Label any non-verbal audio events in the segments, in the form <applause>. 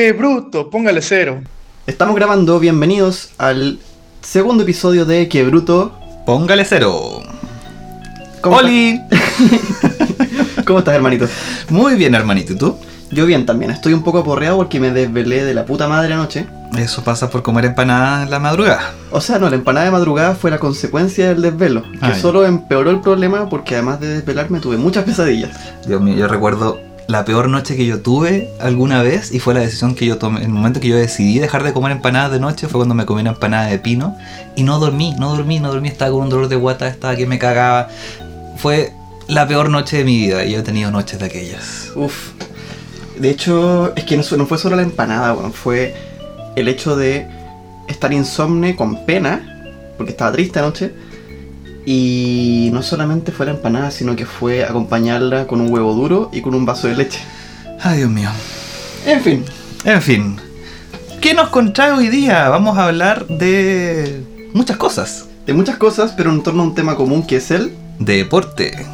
¡Qué bruto! Póngale cero. Estamos grabando, bienvenidos al segundo episodio de Qué Bruto. Póngale cero. ¿Cómo ¡Oli! estás? <laughs> ¿Cómo estás, hermanito? Muy bien, hermanito. ¿Y tú? Yo bien también, estoy un poco aporreado porque me desvelé de la puta madre anoche. Eso pasa por comer empanadas en la madrugada. O sea, no, la empanada de madrugada fue la consecuencia del desvelo, que solo empeoró el problema porque además de desvelarme tuve muchas pesadillas. Dios mío, yo recuerdo la peor noche que yo tuve alguna vez y fue la decisión que yo tomé. El momento que yo decidí dejar de comer empanadas de noche fue cuando me comí una empanada de pino y no dormí, no dormí, no dormí. Estaba con un dolor de guata, estaba que me cagaba. Fue la peor noche de mi vida y yo he tenido noches de aquellas. Uf. De hecho, es que no, fue solo la empanada, weón, fue el hecho de estar insomne con pena, porque estaba triste anoche. Y no solamente fue la empanada, sino que fue acompañarla con un huevo duro y con un vaso de leche. Ay, Dios mío. En fin, En fin, ¿qué nos contrae hoy día? Vamos a hablar de muchas cosas. de muchas cosas, pero en torno a un tema común que es el... Deporte.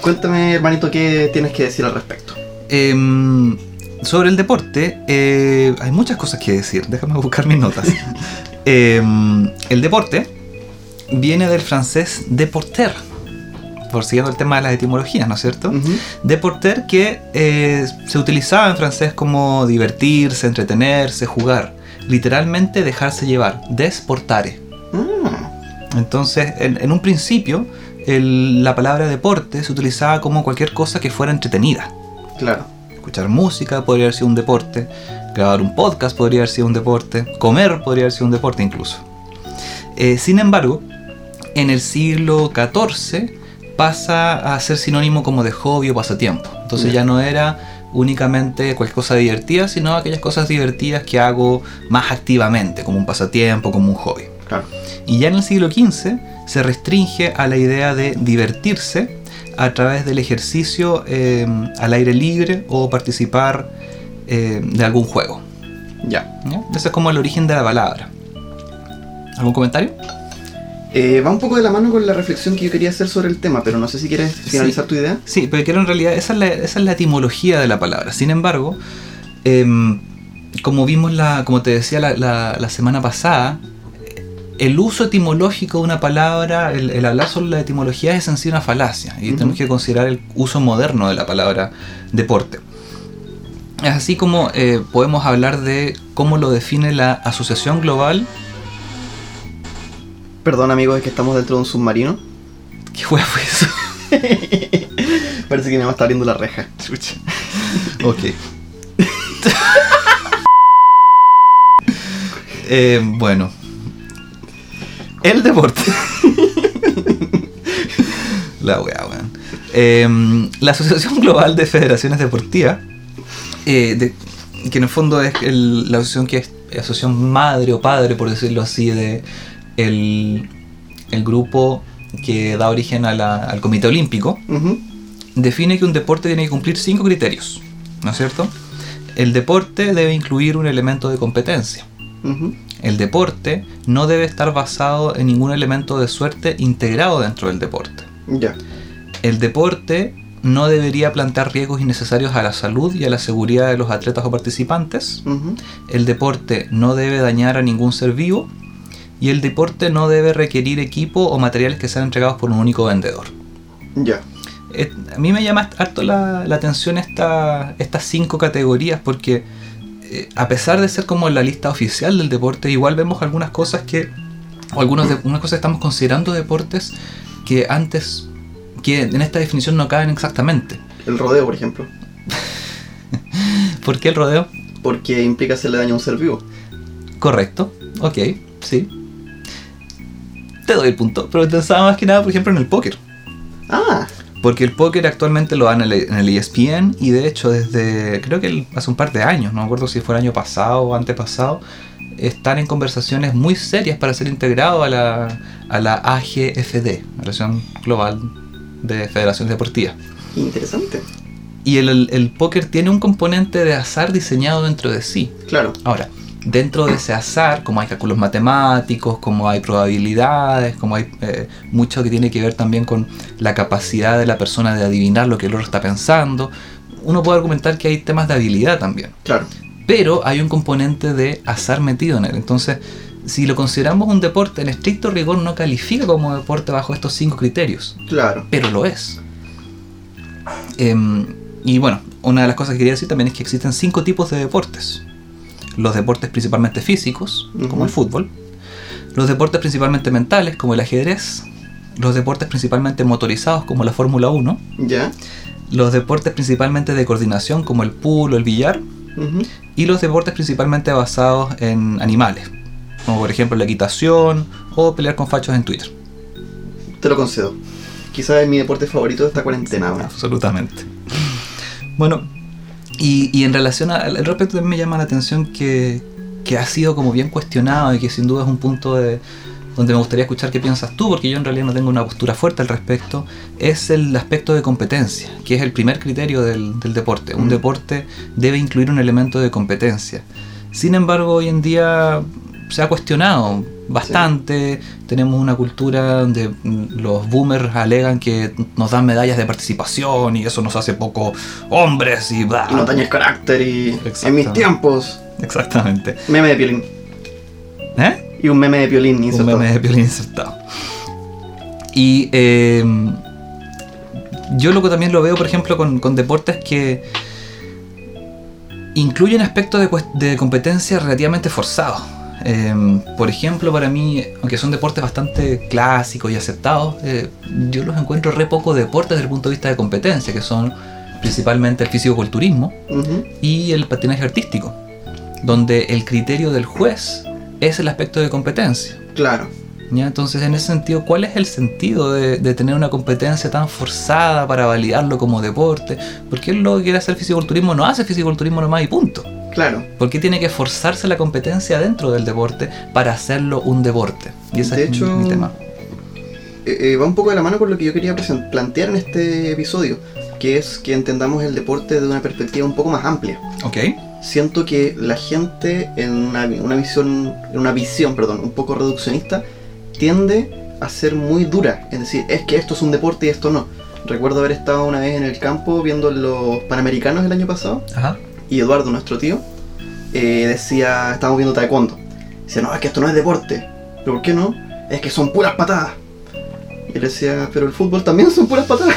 Cuéntame, hermanito, qué tienes que decir al respecto. Em, sobre el deporte, eh, hay muchas cosas que decir. Déjame buscar mis notas. <laughs> Em, el deporte viene del francés deporter, por siguiendo el tema de las etimologías, ¿no es cierto? Deporter que eh, se utilizaba en francés como divertirse, entretenerse, jugar. Literalmente dejarse llevar, desportare. Ah, Entonces, en, en un principio, el- la palabra deporte se utilizaba como cualquier cosa que fuera entretenida. claro. Escuchar música podría haber sido un deporte, grabar un podcast podría haber sido un deporte, comer podría haber sido un deporte incluso. Eh, sin embargo, en el siglo XIV pasa a ser sinónimo como de hobby o pasatiempo. Entonces Ya. ya no era únicamente cualquier cosa divertida, sino aquellas cosas divertidas que hago más activamente, como un pasatiempo, como un hobby. Claro. Y ya en el siglo XV se restringe a la idea de divertirse a través del ejercicio eh, al aire libre o participar eh, de algún juego. Ya. ¿ya? Ese es como el origen de la palabra. ¿Algún comentario? Eh, va un poco de la mano con la reflexión que yo quería hacer sobre el tema, pero no sé si quieres finalizar tu idea. Sí, pero quiero en realidad, esa es la, esa es la etimología de la palabra. Sin embargo, em, como vimos, la, como te decía la, la- la semana pasada, el uso etimológico de una palabra, el, el hablar sobre la etimología es en sí una falacia. Y tenemos que considerar el uso moderno de la palabra deporte. Es así como eh, podemos hablar de cómo lo define la Asociación Global. Perdón, amigos, es que estamos dentro de un submarino. ¿Qué hueá fue eso? <laughs> Parece que me va a estar abriendo la reja. <laughs> Ok. <laughs> Eh, bueno. El deporte. la weá, weón. Eh, la Asociación Global de Federaciones Deportivas, eh, de- que en el fondo es el- la asociación que es asociación madre o padre, por decirlo así, de el, el grupo que da origen a la- al Comité Olímpico, define que un deporte tiene que cumplir cinco criterios, ¿no es cierto? El deporte debe incluir un elemento de competencia. El deporte no debe estar basado en ningún elemento de suerte integrado dentro del deporte. El deporte no debería plantear riesgos innecesarios a la salud y a la seguridad de los atletas o participantes. El deporte no debe dañar a ningún ser vivo. Y el deporte no debe requerir equipo o materiales que sean entregados por un único vendedor. Ya. A mí me llama harto la, la atención esta, estas cinco categorías porque eh, a pesar de ser como la lista oficial del deporte, igual vemos algunas cosas que, o algunas de, unas cosas que estamos considerando deportes que antes, que en esta definición no caben exactamente. El rodeo, por ejemplo. <laughs> ¿Por qué el rodeo? Porque implica hacerle daño a un ser vivo. Correcto, ok, sí. Te doy el punto, pero pensaba más que nada, por ejemplo, en el póker. Ah, Porque el póker actualmente lo dan en el, en el ESPN y de hecho desde creo que el- hace un par de años, no me acuerdo si fue el año pasado o antepasado, están en conversaciones muy serias para ser integrado a la, a la AGFD, Relación Global de Federaciones Deportivas. interesante. Y el, el- el póker tiene un componente de azar diseñado dentro de sí. Claro. Ahora, dentro de ese azar, como hay cálculos matemáticos, como hay probabilidades, como hay eh, mucho que tiene que ver también con la capacidad de la persona de adivinar lo que el otro está pensando, uno puede argumentar que hay temas de habilidad también. Claro. pero hay un componente de azar metido en él. Entonces, si lo consideramos un deporte, en estricto rigor no califica como deporte bajo estos cinco criterios, Claro. pero lo es. Em, y bueno, una de las cosas que quería decir también es que existen cinco tipos de deportes. Los deportes principalmente físicos, como el fútbol. Los deportes principalmente mentales, como el ajedrez. Los deportes principalmente motorizados, como la Fórmula 1. ¿Ya? Los deportes principalmente de coordinación, como el pool o el billar. Y los deportes principalmente basados en animales, como por ejemplo la equitación o pelear con fachos en Twitter. Te lo concedo. Quizás es mi deporte favorito de esta cuarentena. weón. Absolutamente. Bueno, y, y en relación al al respecto también me llama la atención que, que ha sido como bien cuestionado y que sin duda es un punto de, donde me gustaría escuchar qué piensas tú, porque yo en realidad no tengo una postura fuerte al respecto, es el aspecto de competencia, que es el primer criterio del, del deporte. Un Mm. deporte debe incluir un elemento de competencia. Sin embargo, hoy en día se ha cuestionado bastante. Tenemos una cultura donde mm, los boomers alegan que nos dan medallas de participación y eso nos hace poco hombres y bla. Y no daña el carácter y... En mis tiempos. Exactamente. Meme de piolín. ¿Eh? Y un meme de piolín Un insertado. meme de piolín insertado. Y eh, yo luego también lo veo, por ejemplo, con, con deportes que incluyen aspectos de, de competencia relativamente forzados. Eh, por ejemplo, para mí, aunque son deportes bastante clásicos y aceptados, eh, yo los encuentro re poco deportes desde el punto de vista de competencia, que son principalmente el fisicoculturismo y el patinaje artístico, donde el criterio del juez es el aspecto de competencia. Claro. ¿ya? Entonces, en ese sentido, ¿cuál es el sentido de, de tener una competencia tan forzada para validarlo como deporte? Porque él lo que quiere hacer fisiculturismo no hace fisiculturismo nomás y punto. Claro. ¿Por qué tiene que forzarse la competencia dentro del deporte para hacerlo un deporte? Y ese De es mi- hecho, mi tema. Eh, eh, va un poco de la mano con lo que yo quería plantear en este episodio, que es que entendamos el deporte de una perspectiva un poco más amplia. ¿Ok? Siento que la gente en una, una visión, en una visión, perdón, un poco reduccionista, tiende a ser muy dura, es decir, es que esto es un deporte y esto no. Recuerdo haber estado una vez en el campo viendo los Panamericanos el año pasado Ajá. Y Eduardo, nuestro tío, eh, decía, estábamos viendo taekwondo. Decía, no, es que esto no es deporte. ¿Pero por qué no? Es que son puras patadas. Y él decía, pero el fútbol también son puras patadas.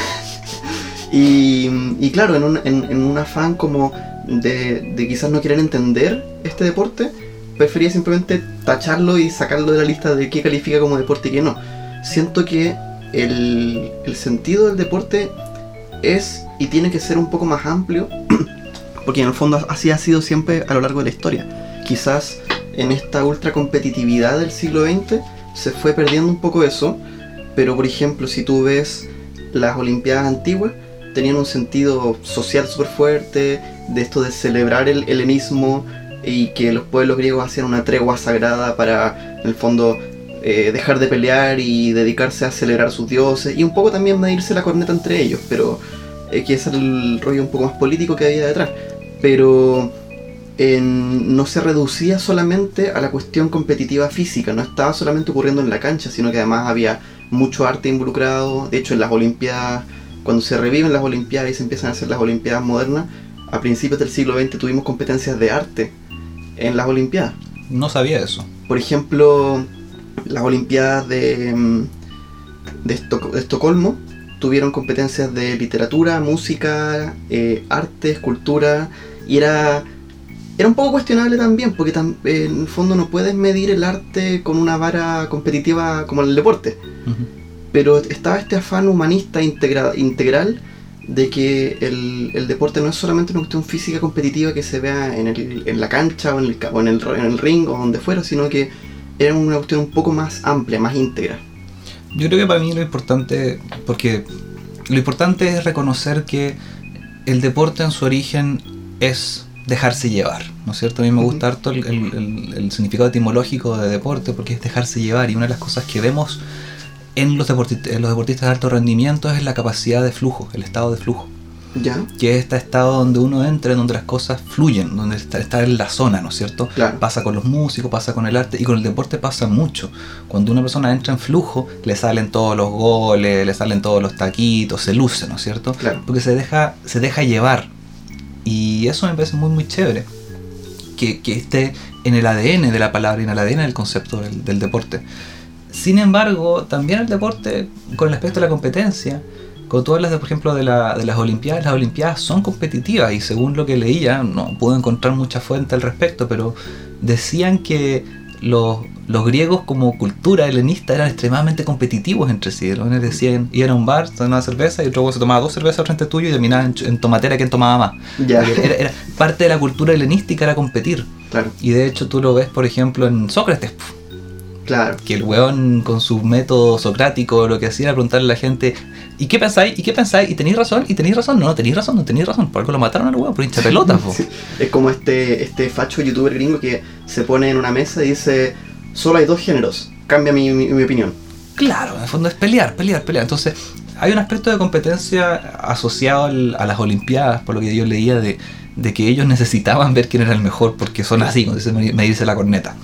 <laughs> y, claro, en un, en un afán como de, de quizás no querer entender este deporte, prefería simplemente tacharlo y sacarlo de la lista de qué califica como deporte y qué no. Siento que el, el sentido del deporte es y tiene que ser un poco más amplio <clears throat> porque en el fondo así ha sido siempre a lo largo de la historia. Quizás en esta ultra competitividad del siglo XX se fue perdiendo un poco eso, pero por ejemplo si tú ves las Olimpiadas antiguas, tenían un sentido social súper fuerte, de esto de celebrar el helenismo y que los pueblos griegos hacían una tregua sagrada para, en el fondo, eh, dejar de pelear y dedicarse a celebrar a sus dioses y un poco también medirse la corneta entre ellos, pero eh, que es el rollo un poco más político que había detrás. Pero en- no se reducía solamente a la cuestión competitiva física, no estaba solamente ocurriendo en la cancha, sino que además había mucho arte involucrado. De hecho, en las Olimpiadas, cuando se reviven las Olimpiadas y se empiezan a hacer las Olimpiadas modernas, a principios del siglo XX tuvimos competencias de arte en las Olimpiadas. No sabía eso. Por ejemplo, las Olimpiadas de, mm, de, Esto- de Estocolmo tuvieron competencias de literatura, música, eh, arte, escultura, y era, era un poco cuestionable también, porque tam- en el fondo no puedes medir el arte con una vara competitiva como el deporte, pero estaba este afán humanista integra- integral de que el, el deporte no es solamente una cuestión física competitiva que se vea en, el- en la cancha o, en el, o en, el, en el ring o donde fuera, sino que era una cuestión un poco más amplia, más íntegra. Yo creo que para mí lo importante, porque lo importante es reconocer que el deporte en su origen es dejarse llevar, ¿no es cierto? A mí me gusta harto el, el- el- el significado etimológico de deporte porque es dejarse llevar y una de las cosas que vemos en los, deporti- en los deportistas de alto rendimiento es la capacidad de flujo, el estado de flujo, ¿Ya? que es este estado donde uno entra, donde las cosas fluyen, donde está, está en la zona, ¿no es cierto? Claro. Pasa con los músicos, pasa con el arte y con el deporte pasa mucho. Cuando una persona entra en flujo, le salen todos los goles, le salen todos los taquitos, se luce, ¿no es cierto? Claro. Porque se deja, se deja llevar. Y eso me parece muy, muy chévere. que, que esté en el ADN de la palabra y en el ADN del concepto del, del deporte. Sin embargo, también el deporte, con respecto a la competencia, cuando tú hablas, de, por ejemplo, de, la- de las Olimpiadas, las Olimpiadas son competitivas y según lo que leía, no puedo encontrar mucha fuente al respecto, pero decían que los, los griegos como cultura helenista eran extremadamente competitivos entre sí. Los buenos decían, iban a un bar, tomaban una cerveza y otro se tomaba dos cervezas al frente tuyo y terminaban en, tomatera quién tomaba más. Era, era parte de la cultura helenística era competir. claro, Y de hecho tú lo ves, por ejemplo, en Sócrates, pf, claro. que el weón con su método socrático lo que hacía era preguntarle a la gente ¿y qué pensáis? ¿y qué pensáis? ¿y tenéis razón? ¿y tenéis razón? no, no tenéis razón, no tenéis razón por algo lo mataron al weón por hincha pelotas <laughs> po. Sí, Es como este, este facho youtuber gringo que se pone en una mesa y dice, solo hay dos géneros, cambia mi, mi- mi opinión. claro, en el fondo es pelear, pelear, pelear entonces hay un aspecto de competencia asociado al- a las olimpiadas por lo que yo leía de, de que ellos necesitaban ver quién era el mejor porque son así, como dice me dice la corneta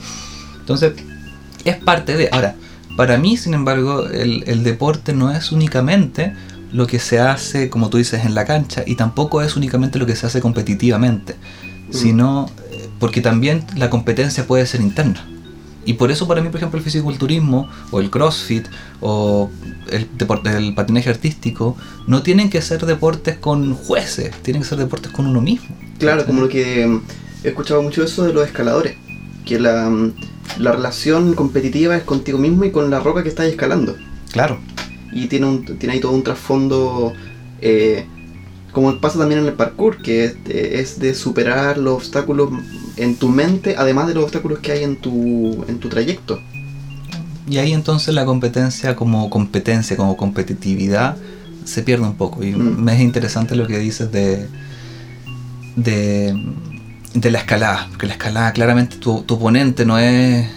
entonces es parte de ahora para mí sin embargo el, el deporte no es únicamente lo que se hace como tú dices en la cancha y tampoco es únicamente lo que se hace competitivamente sino eh, porque también la competencia puede ser interna. Y por eso para mí, por ejemplo, el fisiculturismo o el crossfit o el, patinaje artístico no tienen que ser deportes con jueces, tienen que ser deportes con uno mismo. Claro, como lo que mm, he escuchado mucho eso de los escaladores, que la, mm, la relación competitiva es contigo mismo y con la roca que estás escalando. Claro, Y tiene, un, tiene ahí todo un trasfondo, eh, como pasa también en el parkour, que es, es de superar los obstáculos en tu mente, además de los obstáculos que hay en tu, en tu trayecto. y ahí entonces la competencia como competencia, como competitividad, se pierde un poco. Y Mm. me es interesante lo que dices de, de, de la escalada, porque la escalada claramente tu, tu oponente no es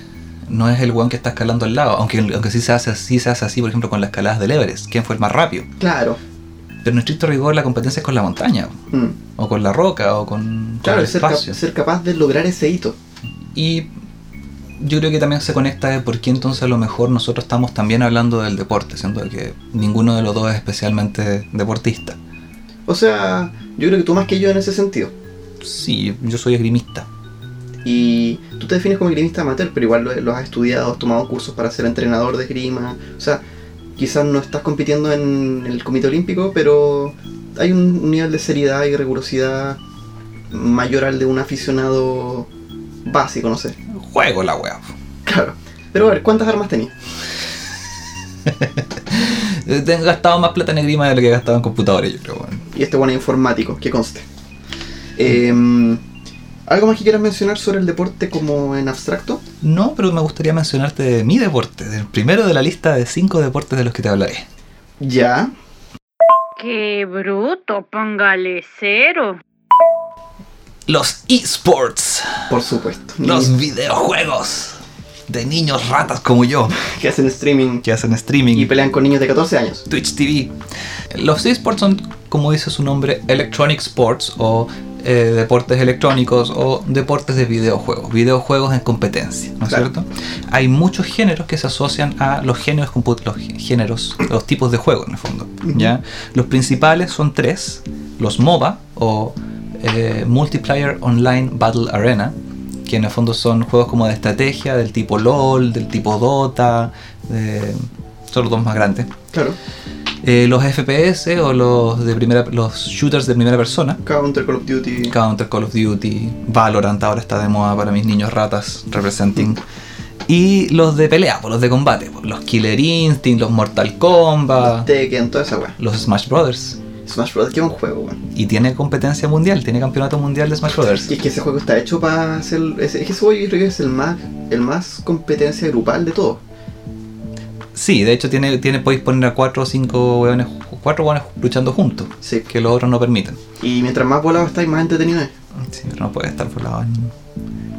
no es el weón que está escalando al lado, aunque, aunque sí, se hace, sí se hace así, por ejemplo, con las escaladas del Everest, ¿quién fue el más rápido? Claro. Pero en estricto rigor la competencia es con la montaña, Mm. o con la roca, o con, con Claro, el ser, cap- ser capaz de lograr ese hito. Y yo creo que también se conecta de por qué entonces a lo mejor nosotros estamos también hablando del deporte, siendo que ninguno de los dos es especialmente deportista. O sea, yo creo que tú más que yo en ese sentido. Sí, yo soy esgrimista. Y tú te defines como esgrimista amateur, pero igual lo, lo has estudiado, has tomado cursos para ser entrenador de esgrima. O sea, quizás no estás compitiendo en el Comité Olímpico, pero hay un nivel de seriedad y rigurosidad mayor al de un aficionado básico, no sé. Juego la wea. Claro. Pero a ver, ¿cuántas armas tenías? <laughs> He gastado más plata en esgrima de lo que he gastado en computadores, yo creo. Y este bueno es informático, que conste. Em, ¿Algo más que quieras mencionar sobre el deporte como en abstracto? No, pero me gustaría mencionarte de mi deporte, del primero de la lista de cinco deportes de los que te hablaré. Ya. Qué bruto, póngale cero. Los esports, Por supuesto. los videojuegos de niños ratas como yo, <laughs> que hacen streaming que hacen streaming. y pelean con niños de 14 años. Twitch TV. Los esports son, como dice su nombre, Electronic Sports o eh, deportes electrónicos o deportes de videojuegos, videojuegos en competencia, ¿no es Claro. cierto? Hay muchos géneros que se asocian a los géneros, los géneros, los tipos de juegos en el fondo. ¿ya? Los principales son tres, los MOBA o eh, Multiplayer Online Battle Arena, que en el fondo son juegos como de estrategia del tipo LOL, del tipo Dota, de- son los dos más grandes. Claro. Eh, los FPS o los de primera los shooters de primera persona. Counter, Call of Duty. Counter, Call of Duty, Valorant ahora está de moda para mis niños ratas, representing. Y los de pelea, pues, los de combate, pues, los Killer Instinct, los Mortal Kombat, Tekken, toda esa weá. los Smash Brothers. Smash Bros. que es un juego, weón. Y tiene competencia mundial, tiene campeonato mundial de Smash Brothers. Y es que ese juego está hecho para hacer. Es, es que ese juego yo creo que es el más, el más competencia grupal de todo. Sí, de hecho tiene, tiene podéis poner a cuatro o cinco hueones, cuatro hueones luchando juntos, Sí. que los otros no permiten. Y mientras más volado estáis, más entretenido es. Sí, pero no puedes estar volado en.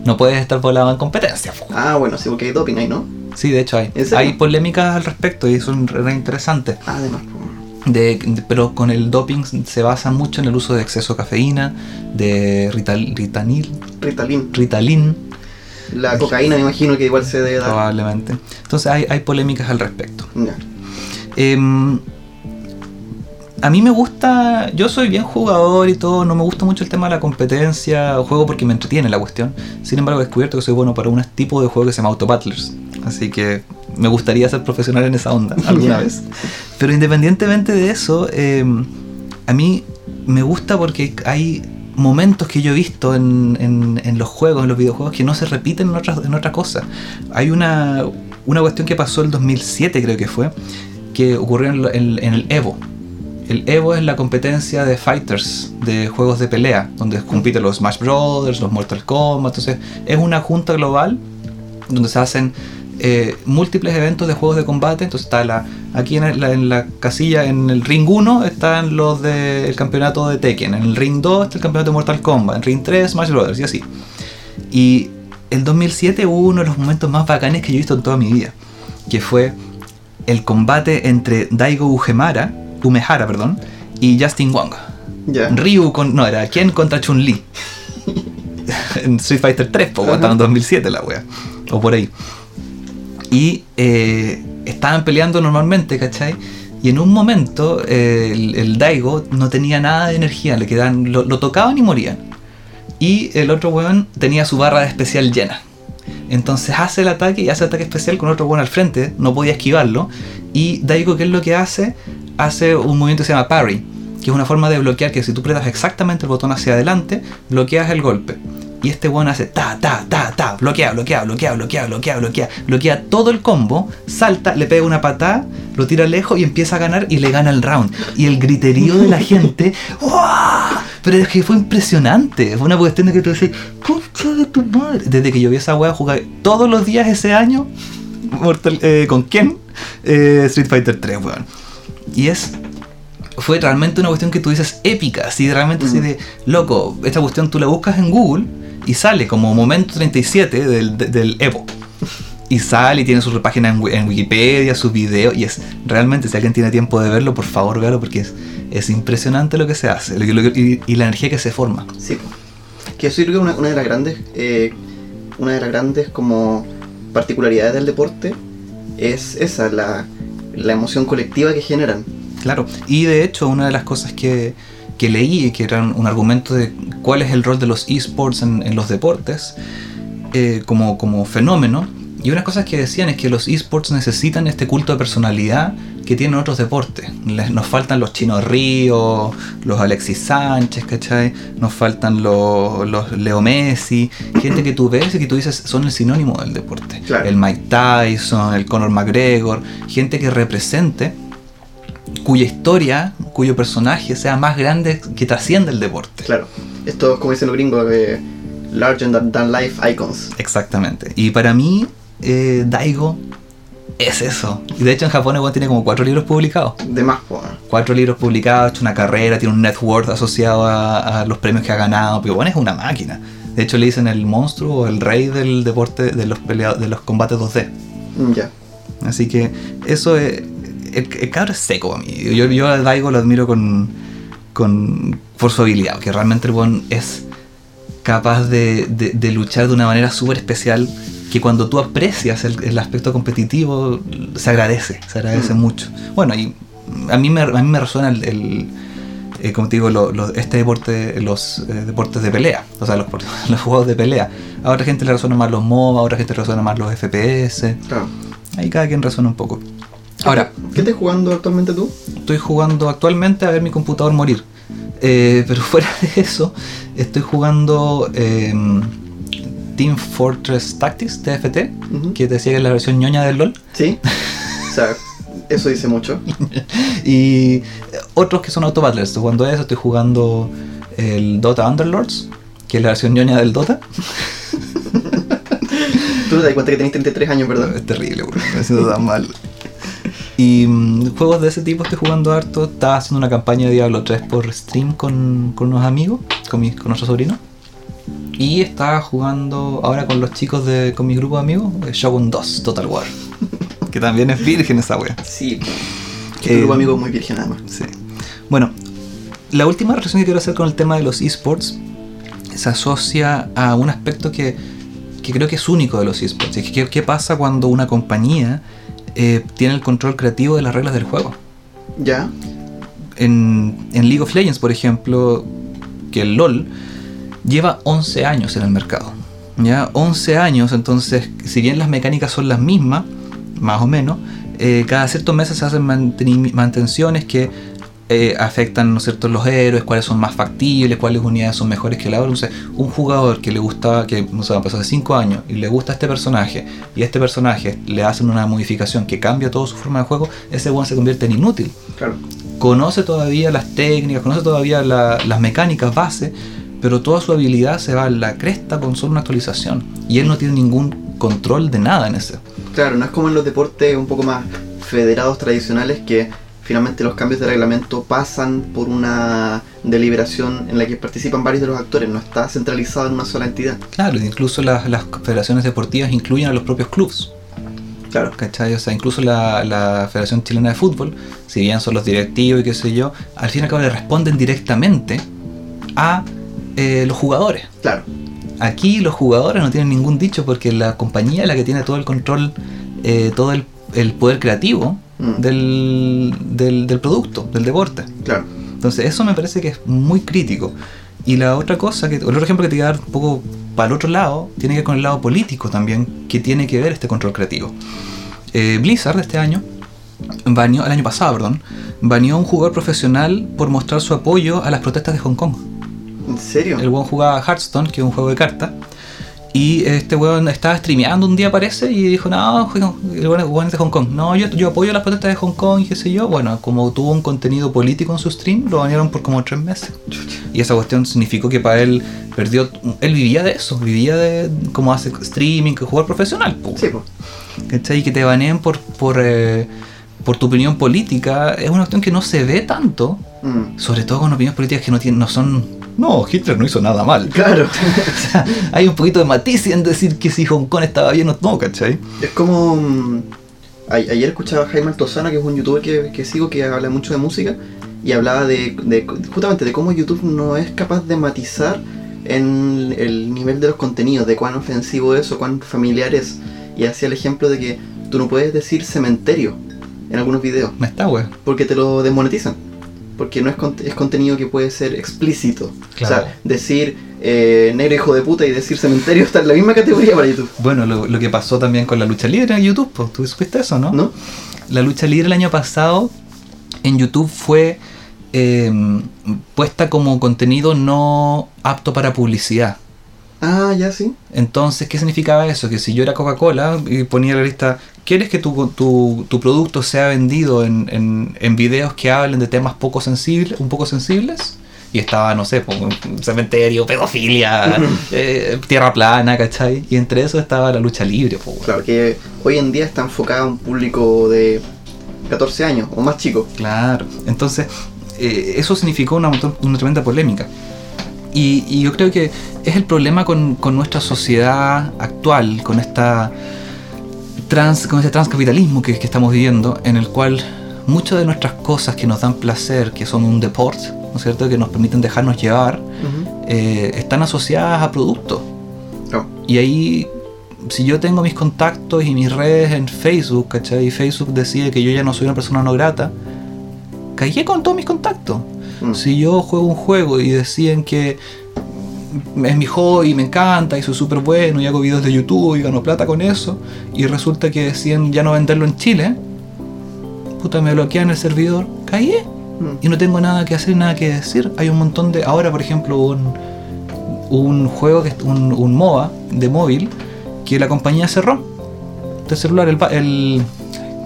No puedes estar volado en competencia. Ah, bueno, sí, porque hay doping ahí, ¿no? Sí, de hecho hay. Hay polémicas al respecto y son re re interesantes. Además, pues, De, de- pero con el doping se basa mucho en el uso de exceso de cafeína, de rital, ritanil, Ritalin. ritalin, La cocaína me imagino que igual se debe dar. probablemente. Entonces hay, hay polémicas al respecto. Em, a mí me gusta, yo soy bien jugador y todo, no me gusta mucho el tema de la competencia, juego porque me entretiene la cuestión. Sin embargo, he descubierto que soy bueno para un tipo de juego que se llama Auto Battlers. Así que me gustaría ser profesional en esa onda <laughs> alguna vez. Pero independientemente de eso, eh, a mí me gusta porque hay momentos que yo he visto en, en- los juegos, en los videojuegos, que no se repiten en otras, en otras cosas. Hay una, una cuestión que pasó el 2007, creo que fue, que ocurrió en, en- en el Evo. El Evo es la competencia de fighters, de juegos de pelea, donde compiten los Smash Brothers, los Mortal Kombat. Entonces, es una junta global donde se hacen eh, múltiples eventos de juegos de combate. Entonces, está la, aquí en, la, en la casilla, en el ring 1, están los del campeonato de Tekken. En el ring 2 está el campeonato de Mortal Kombat. En el ring 3, Smash Brothers, y así. Y el 2007 hubo uno de los momentos más bacanes que yo he visto en toda mi vida, que fue el combate entre Daigo Umehara, Umehara perdón, y Justin Wong. Ya. Ryu con. No, era Ken contra Chun-Li. <laughs> en Street Fighter 3, pues, Ajá. estaba en 2007 la wea. O por ahí. Y eh, estaban peleando normalmente, ¿cachai? Y en un momento eh, el, Daigo no tenía nada de energía, le quedaban, lo, lo tocaban y morían. Y el otro weón tenía su barra de especial llena. Entonces hace el ataque y hace ataque especial con otro weón al frente, no podía esquivarlo. Y Daigo, ¿qué es lo que hace? Hace un movimiento que se llama parry, que es una forma de bloquear que si tú apretas exactamente el botón hacia adelante, bloqueas el golpe. Y este weón hace ta, ta, ta, ta, bloquea, bloquea, bloquea, bloquea, bloquea, bloquea, bloquea todo el combo, salta, le pega una patada, lo tira lejos y empieza a ganar y le gana el round. Y el griterío de la gente, <laughs> ¡guau! Pero es que fue impresionante, fue una cuestión de que tú decís, de tu madre. Desde que yo vi esa weá jugar todos los días ese año, Mortal- eh, con quién? Eh, Street Fighter 3, weón. Y es fue realmente una cuestión que tú dices épica, así realmente así Mm. de, loco, esta cuestión tú la buscas en Google y sale como momento 37 del, de- del Evo. Y sale y tiene su página en, en Wikipedia, sus videos, y es realmente, si alguien tiene tiempo de verlo, por favor véalo porque es, es impresionante lo que se hace lo lo y, y la energía que se forma. Sí. Que yo creo que una, una de las grandes, eh, una de las grandes como particularidades del deporte es esa, la, la emoción colectiva que generan. Claro, y de hecho una de las cosas que, que leí, que era un, argumento de cuál es el rol de los esports en, en los deportes eh, como, como fenómeno, y unas cosas que decían es que los esports necesitan este culto de personalidad que tienen otros deportes. Les- nos faltan los chinos Río, los Alexis Sánchez, ¿cachai? Nos faltan los, los Leo Messi, gente que tú ves y que tú dices son el sinónimo del deporte. Claro. El Mike Tyson, el Conor McGregor, gente que represente cuya historia, cuyo personaje sea más grande que trasciende el deporte. Claro. Esto es como dicen los gringos, eh, larger than, life icons. Exactamente. Y para mí, eh, Daigo es eso. Y de hecho en Japón igual tiene como cuatro libros publicados. De más, po. Cuatro libros publicados, hecho una carrera, tiene un net worth asociado a, a los premios que ha ganado. Pero bueno, es una máquina. De hecho le dicen el monstruo o el rey del deporte de los, pelea- de los combates 2D. Mm, Ya. Así que eso es. El, el cabro es seco a mí. Yo, yo a Daigo lo admiro con, con, por su habilidad, que realmente el buen es capaz de, de- de luchar de una manera súper especial que cuando tú aprecias el, el aspecto competitivo se agradece, se agradece Mm. mucho. Bueno, y a mí me, a mí me resuena el, el- eh, como te digo, lo- lo- este deporte, los eh, deportes de pelea, o sea, los, <laughs> los juegos de pelea. A otra gente le resuenan más los MOBA, a otra gente le resuenan más los FPS. Claro. Ahí cada quien resuena un poco. Ahora, ¿Qué estás jugando actualmente tú? estoy jugando actualmente a ver mi computador morir. Eh, pero <laughs> fuera de eso, estoy jugando eh, Team Fortress Tactics, TFT, que te decía que es la versión ñoña del LOL. Sí. <laughs> o sea, eso dice mucho. Y otros que son Auto Battlers. Estoy jugando eso, estoy jugando el Dota Underlords, que es la versión ñoña del Dota. <laughs> Tú te das cuenta que tenés 33 años, ¿verdad? Es terrible, bro. Me siento tan mal. Y mm, juegos de ese tipo estoy jugando harto. Estaba haciendo una campaña de Diablo 3 por stream con, con unos amigos, con, mis, con nuestro sobrino. Y estaba jugando ahora con los chicos de con mi grupo de amigos, eh, Shogun 2 Total War. <laughs> Que también es virgen esa wea. Sí. Que Eh, tu grupo amigo es muy virgen además. Sí. Bueno, la última reflexión que quiero hacer con el tema de los esports se asocia a un aspecto que, que creo que es único de los esports. Es que, ¿qué, qué pasa cuando una compañía eh, tiene el control creativo de las reglas del juego? Ya. en, en League of Legends, por ejemplo, que el LOL lleva 11 años en el mercado. ¿ya? 11 años, entonces, si bien las mecánicas son las mismas, más o menos, eh, cada ciertos meses se hacen mantenciones que eh, afectan ¿no cierto? los héroes, cuáles son más factibles, cuáles unidades son mejores que la otra. Entonces, un jugador que le gusta, que no sé, pasó hace 5 años y le gusta este personaje, y a este personaje le hacen una modificación que cambia toda su forma de juego, ese one se convierte en inútil Claro. conoce todavía las técnicas, conoce todavía la- las mecánicas base, pero toda su habilidad se va a la cresta con solo una actualización. Y él no tiene ningún control de nada en ese. Claro, no es como en los deportes un poco más federados tradicionales que finalmente los cambios de reglamento pasan por una deliberación en la que participan varios de los actores, no está centralizado en una sola entidad. Claro, incluso las, las federaciones deportivas incluyen a los propios clubes. Claro. ¿Cachai? O sea, incluso la, la Federación Chilena de Fútbol, si bien son los directivos y qué sé yo, al fin y al cabo le responden directamente a eh, los jugadores. Claro. Aquí los jugadores no tienen ningún dicho porque la compañía es la que tiene todo el control, eh, todo el, el poder creativo Mm, del, del, del producto, del deporte. Claro. Entonces eso me parece que es muy crítico. Y la otra cosa, que, el otro ejemplo que te voy a dar un poco para el otro lado, tiene que ver con el lado político también, que tiene que ver este control creativo. Eh, Blizzard este año, baneó, el año pasado, perdón, baneó a un jugador profesional por mostrar su apoyo a las protestas de Hong Kong. ¿En serio? El weón jugaba Hearthstone, que es un juego de cartas. Y este weón estaba streameando un día, parece, y dijo, no, el weón es de Hong Kong. No, yo, yo apoyo las protestas de Hong Kong y qué sé yo. Bueno, como tuvo un contenido político en su stream, lo banearon por como tres meses. Y esa cuestión significó que para él perdió... Él vivía de eso, vivía de como hace streaming, que jugador profesional. po. Sí, pues. ¿Cachai? Y que te baneen por, por, eh, por tu opinión política es una cuestión que no se ve tanto, Mm, sobre todo con opiniones políticas que no, tienen, no son... No, Hitler no hizo nada mal. Claro. <laughs> O sea, hay un poquito de matiz en decir que si Hong Kong estaba bien o no, ¿cachai? Es como. mm, ayer escuchaba a Jaime Altozano, que es un youtuber que, que sigo, que habla mucho de música, y hablaba de, de- justamente de cómo YouTube no es capaz de matizar en el nivel de los contenidos, de cuán ofensivo es o cuán familiar es. Y hacía el ejemplo de que tú no puedes decir cementerio en algunos videos, Me está, wey. porque te lo desmonetizan. Porque no es, cont- es contenido que puede ser explícito. Claro. O sea, decir eh, negro hijo de puta y decir cementerio <laughs> está en la misma categoría para YouTube. Bueno, lo, lo que pasó también con la lucha libre en YouTube, pues, ¿tú supiste eso, no? ¿No? La lucha libre el año pasado en YouTube fue eh, puesta como contenido no apto para publicidad. Ah, ya sí. Entonces, ¿qué significaba eso? Que si yo era Coca-Cola y ponía la lista, ¿quieres que tu, tu, tu producto sea vendido en, en, en videos que hablen de temas poco sensibles, un poco sensibles? Y estaba, no sé, un cementerio, pedofilia, <laughs> eh, tierra plana, ¿cachai? Y entre eso estaba la lucha libre. Claro, que hoy en día está enfocada a un público de 14 años o más chico. Claro. Entonces, eh, eso significó una, una tremenda polémica. Y, y yo creo que es el problema con, con nuestra sociedad actual, con esta trans, con este transcapitalismo que, que estamos viviendo, en el cual muchas de nuestras cosas que nos dan placer, que son un deporte, ¿no es cierto?, que nos permiten dejarnos llevar, eh, están asociadas a productos. Claro. Y ahí, si yo tengo mis contactos y mis redes en Facebook, ¿cachai? Y Facebook decide que yo ya no soy una persona no grata, cagué con todos mis contactos. Mm. Si yo juego un juego y deciden que es mi hobby, me encanta y soy súper bueno y hago videos de YouTube y gano plata con eso, y resulta que deciden ya no venderlo en Chile, puta, me bloquean el servidor, caí Mm. y no tengo nada que hacer, nada que decir. Hay un montón de. Ahora, por ejemplo, un, un juego, que un, un MOBA de móvil que la compañía cerró de celular, el, el.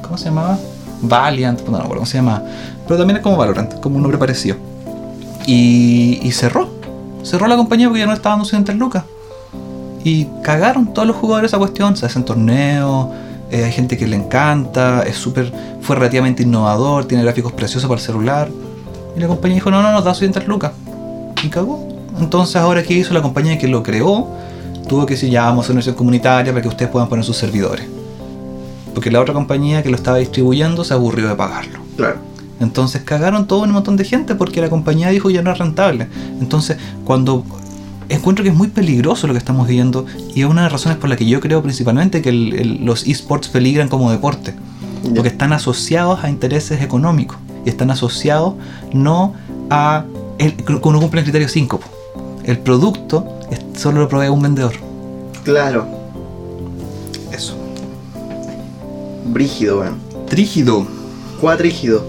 ¿Cómo se llamaba? Valiant, no me acuerdo cómo se llama. Pero también es como Valorant, como un nombre parecido. Y, cerró. Cerró la compañía porque ya no estaban 200 lucas. Y cagaron todos los jugadores esa cuestión. Se hacen torneos, eh, hay gente que le encanta, es súper, fue relativamente innovador, tiene gráficos preciosos para el celular. Y la compañía dijo, no, no, nos da 200 lucas. Y cagó. Entonces ahora qué hizo la compañía que lo creó, tuvo que decir, ya vamos a una versión comunitaria para que ustedes puedan poner sus servidores. Porque la otra compañía que lo estaba distribuyendo se aburrió de pagarlo. Claro. Entonces cagaron todo un montón de gente porque la compañía dijo ya no es rentable. Entonces, cuando encuentro que es muy peligroso lo que estamos viendo y es una de las razones por la que yo creo principalmente que el- el- los esports peligran como deporte. Porque están asociados a intereses económicos. y están asociados no a. El, no cumplen el criterio 5. po. El producto es- solo lo provee un vendedor. Claro, brígido, weón. Trígido. Cuatrígido.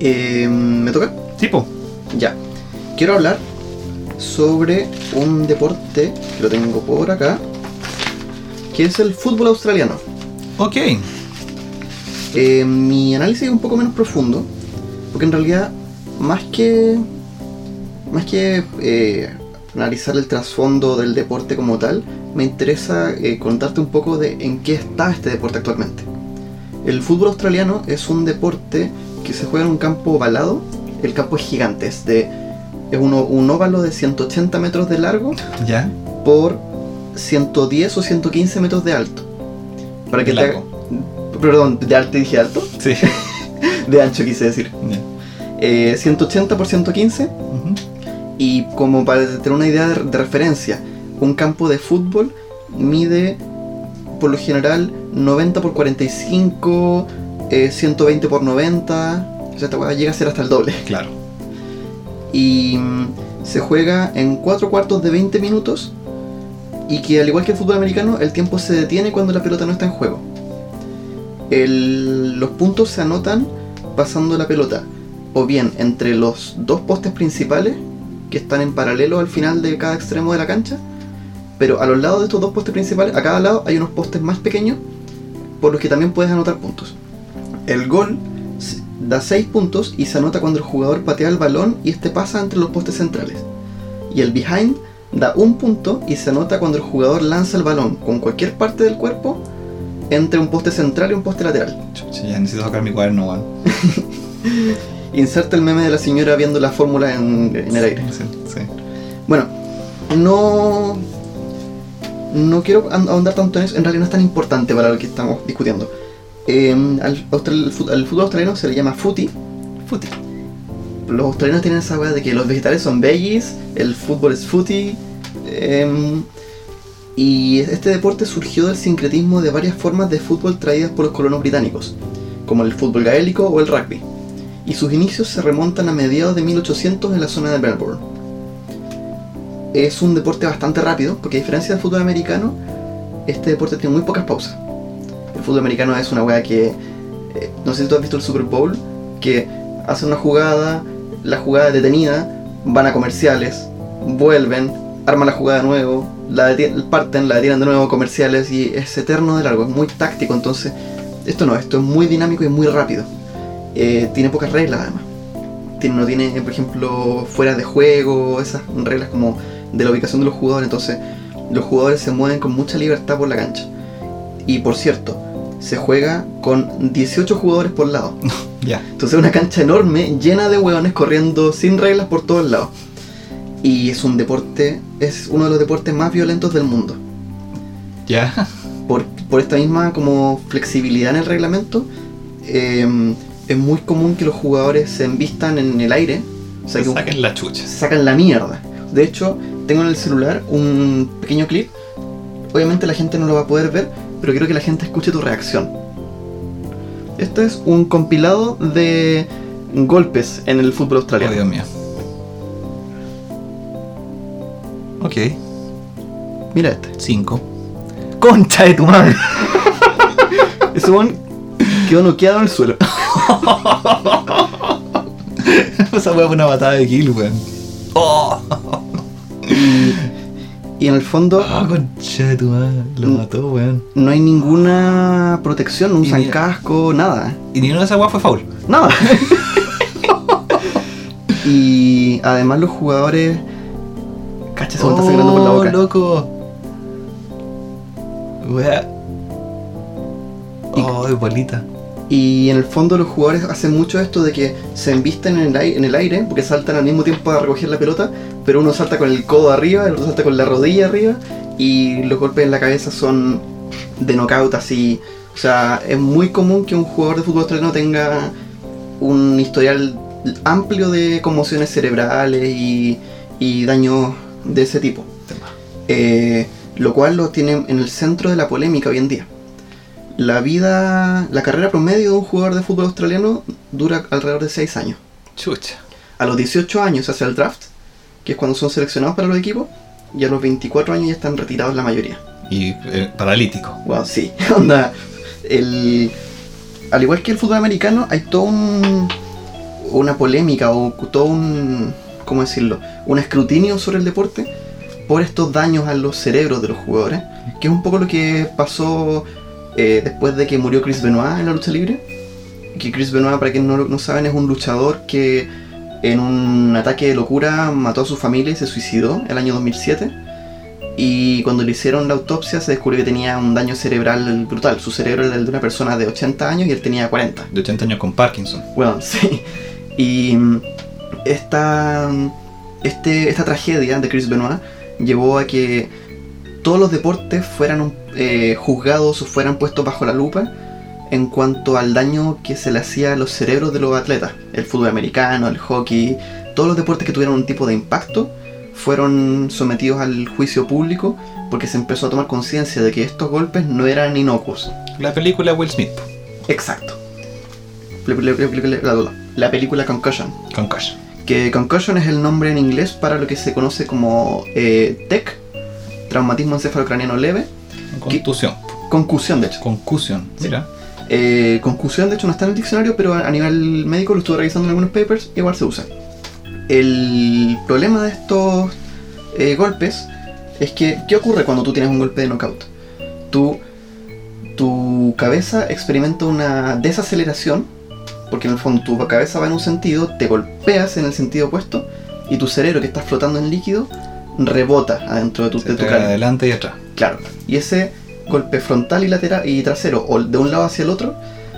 Eh, ¿Me toca? Tipo. Ya. Quiero hablar sobre un deporte que lo tengo por acá, que es el fútbol australiano. Ok. Eh, mi análisis es un poco menos profundo, porque en realidad, más que, más que eh, analizar el trasfondo del deporte como tal, me interesa eh, contarte un poco de en qué está este deporte actualmente. El fútbol australiano es un deporte que se juega en un campo ovalado. El campo es gigante, es, de, es uno- un óvalo de 180 metros de largo Ya. por 110 o 115 metros de alto. Para que te. Perdón, de alto dije alto. Sí. <laughs> De ancho quise decir. Ya. Eh, 180 por 115. Ujú. Y como para tener una idea de, de referencia, un campo de fútbol mide por lo general 90 por 45, eh, 120 por 90. O sea, esta hueá llega a ser hasta el doble. Claro. Y mm, se juega en 4 cuartos de 20 minutos. Y que al igual que el fútbol americano, el tiempo se detiene cuando la pelota no está en juego. El- los puntos se anotan pasando la pelota o bien entre los dos postes principales que están en paralelo al final de cada extremo de la cancha, pero a los lados de estos dos postes principales, a cada lado hay unos postes más pequeños por los que también puedes anotar puntos. El gol da 6 puntos y se anota cuando el jugador patea el balón y este pasa entre los postes centrales. Y el behind da un punto y se anota cuando el jugador lanza el balón con cualquier parte del cuerpo entre un poste central y un poste lateral. Chucha, ya necesito sacar mi cuaderno, weón. <laughs> Inserta el meme de la señora viendo la fórmula en, en el aire. Sí, sí. Bueno, no. No quiero ahon- ahondar tanto en eso, en realidad no es tan importante para lo que estamos discutiendo. Eh, al, austral- al fut- al fútbol australiano se le llama footy. Footy. Los australianos tienen esa weá de que los vegetales son veggies, el fútbol es footy. em, y este deporte surgió del sincretismo de varias formas de fútbol traídas por los colonos británicos, como el fútbol gaélico o el rugby. Y sus inicios se remontan a mediados de 1800 en la zona de Melbourne. Es un deporte bastante rápido, porque a diferencia del fútbol americano, este deporte tiene muy pocas pausas. El fútbol americano es una weá que. eh, no sé si tú has visto el Super Bowl, que hacen una jugada, la jugada detenida, van a comerciales, vuelven, arman la jugada de nuevo, la parten, la detienen de nuevo, comerciales, y es eterno de largo, es muy táctico, entonces. Esto no, esto es muy dinámico y muy rápido. Eh, tiene pocas reglas además. Tiene- no tiene, por ejemplo, fuera de juego, esas reglas como de la ubicación de los jugadores. Entonces, los jugadores se mueven con mucha libertad por la cancha. Y por cierto, se juega con 18 jugadores por lado. <laughs> Ya. Entonces, es una cancha enorme, llena de hueones corriendo sin reglas por todos lados. Y es un deporte, es uno de los deportes más violentos del mundo Ya. por, por esta misma como flexibilidad en el reglamento, eh, es muy común que los jugadores se envistan en el aire, o sea, que un- Saquen la chucha. se sacan la mierda. De hecho, tengo en el celular un pequeño clip. Obviamente la gente no lo va a poder ver, pero quiero que la gente escuche tu reacción. Este es un compilado de golpes en el fútbol Oh, australiano. Dios mío. Ok. Mira este. 5. Concha de tu madre. <laughs> Ese weón quedó noqueado en el suelo. <laughs> Esa fue una batada de kill, weón. Oh. Y en el fondo Ah, concha de tu madre. Lo mató, weón. no hay ninguna protección, no usan mira- casco, nada. Y ni una de esas weas fue foul. Nada. <laughs> y además los jugadores. Cacha, se me está sangrando por la Oh, boca. loco. Wea. Y- Oh, bolita. Y en el fondo los jugadores hacen mucho esto de que se embisten en el, ai- en el aire, porque saltan al mismo tiempo para recoger la pelota, pero uno salta con el codo arriba, el otro salta con la rodilla arriba, y los golpes en la cabeza son de knockout así. O sea, es muy común que un jugador de fútbol australiano tenga un historial amplio de conmociones cerebrales y, y daños de ese tipo. Eh, lo cual lo tiene en el centro de la polémica hoy en día. La vida, la carrera promedio de un jugador de fútbol australiano dura alrededor de 6 años. Chucha. A los 18 años se hace el draft, que es cuando son seleccionados para los equipos, y a los 24 años ya están retirados la mayoría. Y eh, paralítico. Wow, sí. <laughs> Onda, el, al igual que el fútbol americano, hay todo un, una polémica o todo un, ¿cómo decirlo? Un escrutinio sobre el deporte por estos daños a los cerebros de los jugadores, que es un poco lo que pasó eh, después de que murió Chris Benoit en la lucha libre. Que Chris Benoit, para quienes no, no saben, es un luchador que en un ataque de locura mató a su familia y se suicidó el año 2007. Y cuando le hicieron la autopsia se descubrió que tenía un daño cerebral brutal. Su cerebro era el de una persona de 80 años y él tenía 40. De 80 años con Parkinson. Bueno, <laughs> sí. Y mm, esta, mm, este, esta tragedia de Chris Benoit llevó a que todos los deportes fueran eh, juzgados o fueran puestos bajo la lupa en cuanto al daño que se le hacía a los cerebros de los atletas. El fútbol americano, el hockey, todos los deportes que tuvieron un tipo de impacto fueron sometidos al juicio público porque se empezó a tomar conciencia de que estos golpes no eran inocuos. La película Will Smith. Exacto. La, la- la- la- la película Concussion. Concussion. Que Concussion es el nombre en inglés para lo que se conoce como eh, TEC, traumatismo encefalocraniano leve, Contusión. concusión de hecho. Concusión. Mira. Eh, concusión de hecho no está en el diccionario, pero a a nivel médico lo estuve revisando en algunos papers, igual se usa. El problema de estos eh, golpes es que, ¿qué ocurre cuando tú tienes un golpe de knockout? Tú, tu cabeza experimenta una desaceleración, porque en el fondo tu cabeza va en un sentido, te golpeas en el sentido opuesto, y tu cerebro que está flotando en líquido rebota adentro de tu, de tu cráneo. adelante y atrás. Claro. Y ese golpe frontal y lateral y trasero, o de un lado hacia el otro,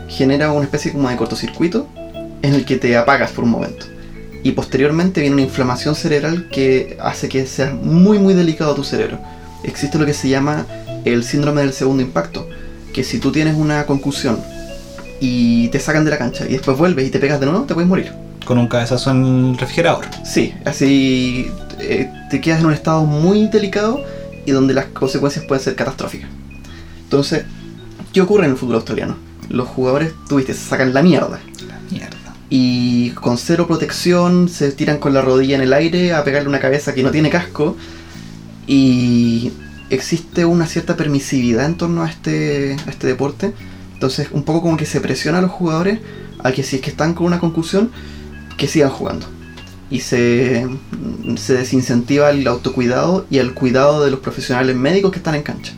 genera una especie como de cortocircuito en el que te apagas por un momento. Y posteriormente viene una inflamación cerebral que hace que sea muy muy delicado tu cerebro. Existe lo que se llama el síndrome del segundo impacto, que si tú tienes una concusión y te sacan de la cancha y después vuelves y te pegas de nuevo, te puedes morir. Con un cabezazo en el refrigerador. Sí, así eh, te quedas en un estado muy delicado y donde las consecuencias pueden ser catastróficas. Entonces, ¿qué ocurre en el fútbol australiano? Los jugadores, tuviste, se sacan la mierda La mierda. y con cero protección se tiran con la rodilla en el aire a pegarle una cabeza que no tiene casco y existe una cierta permisividad en torno a este, a este deporte. Entonces, un poco como que se presiona a los jugadores a que si es que están con una concusión, que sigan jugando. Y se, se desincentiva el autocuidado y el cuidado de los profesionales médicos que están en cancha.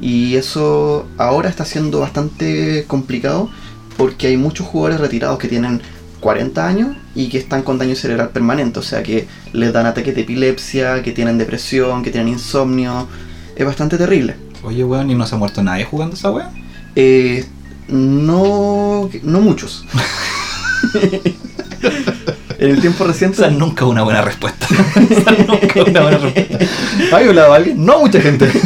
Y eso ahora está siendo bastante complicado porque hay muchos jugadores retirados que tienen 40 años y que están con daño cerebral permanente, o sea que les dan ataques de epilepsia, que tienen depresión, que tienen insomnio. Es bastante terrible. Oye, weón, ¿y no se ha muerto nadie jugando esa weá? Eh, no, no muchos. <laughs> en el tiempo reciente Esa nunca una buena respuesta. <laughs> Esa nunca una buena respuesta. ¿Ha violado a alguien? No mucha gente. <laughs>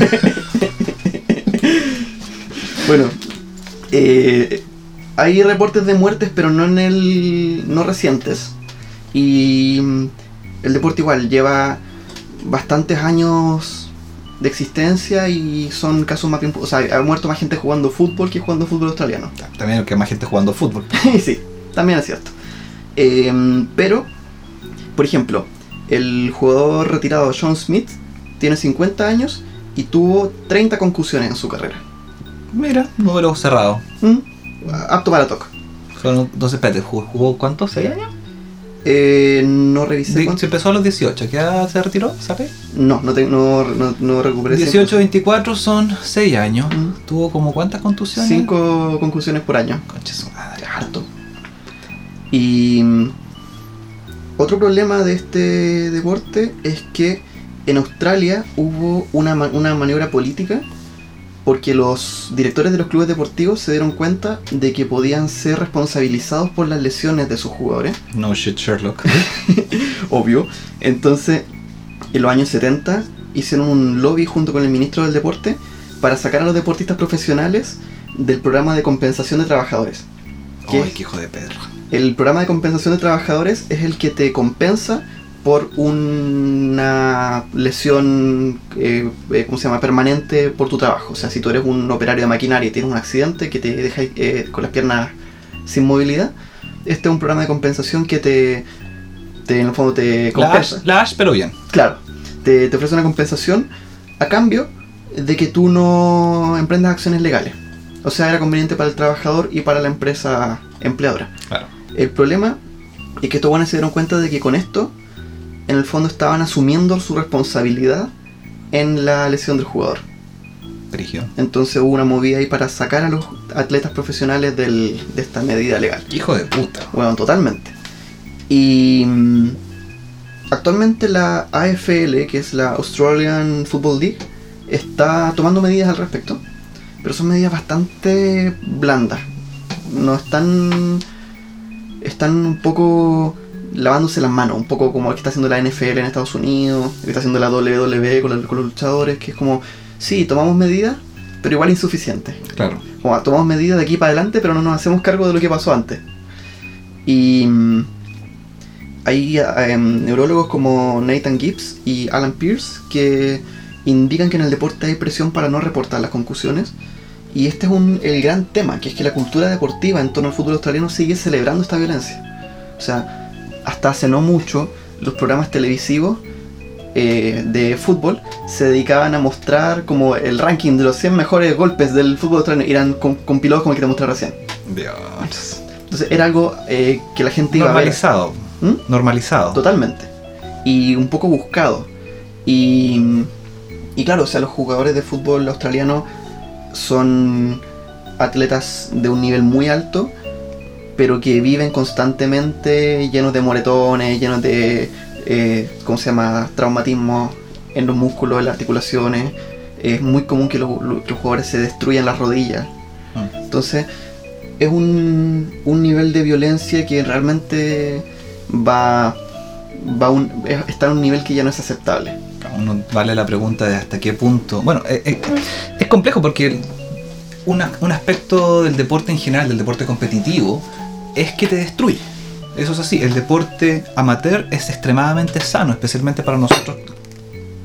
Bueno, eh, hay reportes de muertes, pero no en el. no recientes. Y mm, el deporte igual lleva bastantes años de existencia y son casos más bien. O sea, ha muerto más gente jugando fútbol que jugando fútbol australiano. También que hay más gente jugando fútbol. <laughs> sí, también es cierto. Eh, pero, por ejemplo, el jugador retirado John Smith tiene 50 años y tuvo 30 concusiones en su carrera. Mira, número cerrado. ¿Mm? Apto para TOC. Son- Entonces, espérate, ¿jugó, jugó cuánto? ¿6 años? Eh, no revisé. Se empezó a los 18. ¿Qué edad se retiró? ¿Sabes? No, no, te- no, no, no recuperé. 18, 24 son 6 años. Mm. ¿Tuvo como cuántas contusiones? 5 concusiones por año. Concha su madre. Harto. Y mm, otro problema de este deporte es que en Australia hubo una, ma- una maniobra política porque los directores de los clubes deportivos se dieron cuenta de que podían ser responsabilizados por las lesiones de sus jugadores. No shit, Sherlock. <laughs> obvio. Entonces, en los años 70 hicieron un lobby junto con el ministro del deporte para sacar a los deportistas profesionales del programa de compensación de trabajadores. ¿Qué? Ay, qué hijo de Pedro. El programa de compensación de trabajadores es el que te compensa por una lesión, eh, eh, ¿cómo se llama?, permanente por tu trabajo. O sea, si tú eres un operario de maquinaria y tienes un accidente que te deja eh, con las piernas sin movilidad, este es un programa de compensación que te, te en el fondo te compensa. La pero bien. Claro, te, te ofrece una compensación a cambio de que tú no emprendas acciones legales. O sea, era conveniente para el trabajador y para la empresa empleadora. Claro. El problema es que estos buenos se dieron cuenta de que con esto, en el fondo estaban asumiendo su responsabilidad en la lesión del jugador. Entonces hubo una movida ahí para sacar a los atletas profesionales del- de esta medida legal. Hijo de puta. Bueno, totalmente. Y mm, actualmente la AFL, que es la Australian Football League, está tomando medidas al respecto, pero son medidas bastante blandas. No están. Están un poco lavándose las manos, un poco como lo que está haciendo la NFL en Estados Unidos, lo que está haciendo la WWE con, la- con los luchadores, que es como, sí, tomamos medidas, pero igual insuficientes. Claro. Como tomamos medidas de aquí para adelante, pero no nos hacemos cargo de lo que pasó antes. Y mm, hay eh, neurólogos como Nathan Gibbs y Alan Pierce que indican que en el deporte hay presión para no reportar las concusiones. Y este es un, el gran tema, que es que la cultura deportiva en torno al fútbol australiano sigue celebrando esta violencia. O sea, hasta hace no mucho, los programas televisivos eh, de fútbol se dedicaban a mostrar como el ranking de los 100 mejores golpes del fútbol australiano. y Eran com- compilados como el que te mostré recién. Dios. Entonces era algo eh, que la gente iba a ver. Normalizado. ¿Mm? Normalizado. Totalmente. Y un poco buscado. Y, y claro, o sea, los jugadores de fútbol australiano son atletas de un nivel muy alto, pero que viven constantemente llenos de moretones, llenos de, eh, ¿cómo se llama?, traumatismos en los músculos, en las articulaciones. Es muy común que los, jugadores se destruyan las rodillas. Mm. Entonces, es un, un nivel de violencia que realmente va, va un, está en un nivel que ya no es aceptable. Uno vale la pregunta de hasta qué punto. Bueno, eh, eh, es complejo porque una- un aspecto del deporte en general, del deporte competitivo, es que te destruye. Eso es así. El deporte amateur es extremadamente sano, especialmente para nosotros.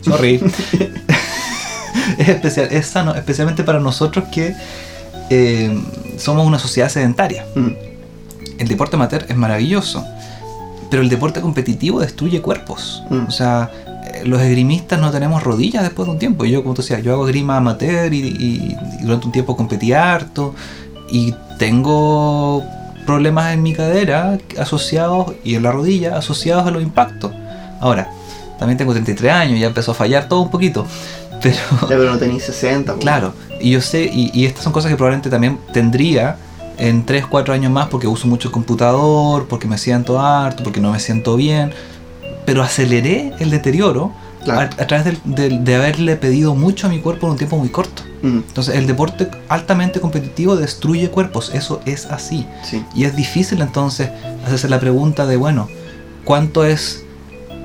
Sorry. <laughs> es, especial, es sano, especialmente para nosotros que eh, somos una sociedad sedentaria. Mm, El deporte amateur es maravilloso, pero el deporte competitivo destruye cuerpos. Mm. O sea, los esgrimistas no tenemos rodillas después de un tiempo. Yo, como tú decías, yo hago esgrima amateur y, y- y durante un tiempo competí harto y tengo problemas en mi cadera asociados y en la rodilla asociados a los impactos. Ahora, también tengo 33 años, ya empezó a fallar todo un poquito, <laughs> pero... ya, pero no tenéis 60. po. Claro, y yo sé, y, y estas son cosas que probablemente también tendría en 3, 4 años más porque uso mucho el computador, porque me siento harto, porque no me siento bien, pero aceleré el deterioro Claro. a, a través del- del- de haberle pedido mucho a mi cuerpo en un tiempo muy corto. Mm, Entonces el deporte altamente competitivo destruye cuerpos, eso es así. sí. Y es difícil entonces hacerse la pregunta de, bueno, ¿cuánto es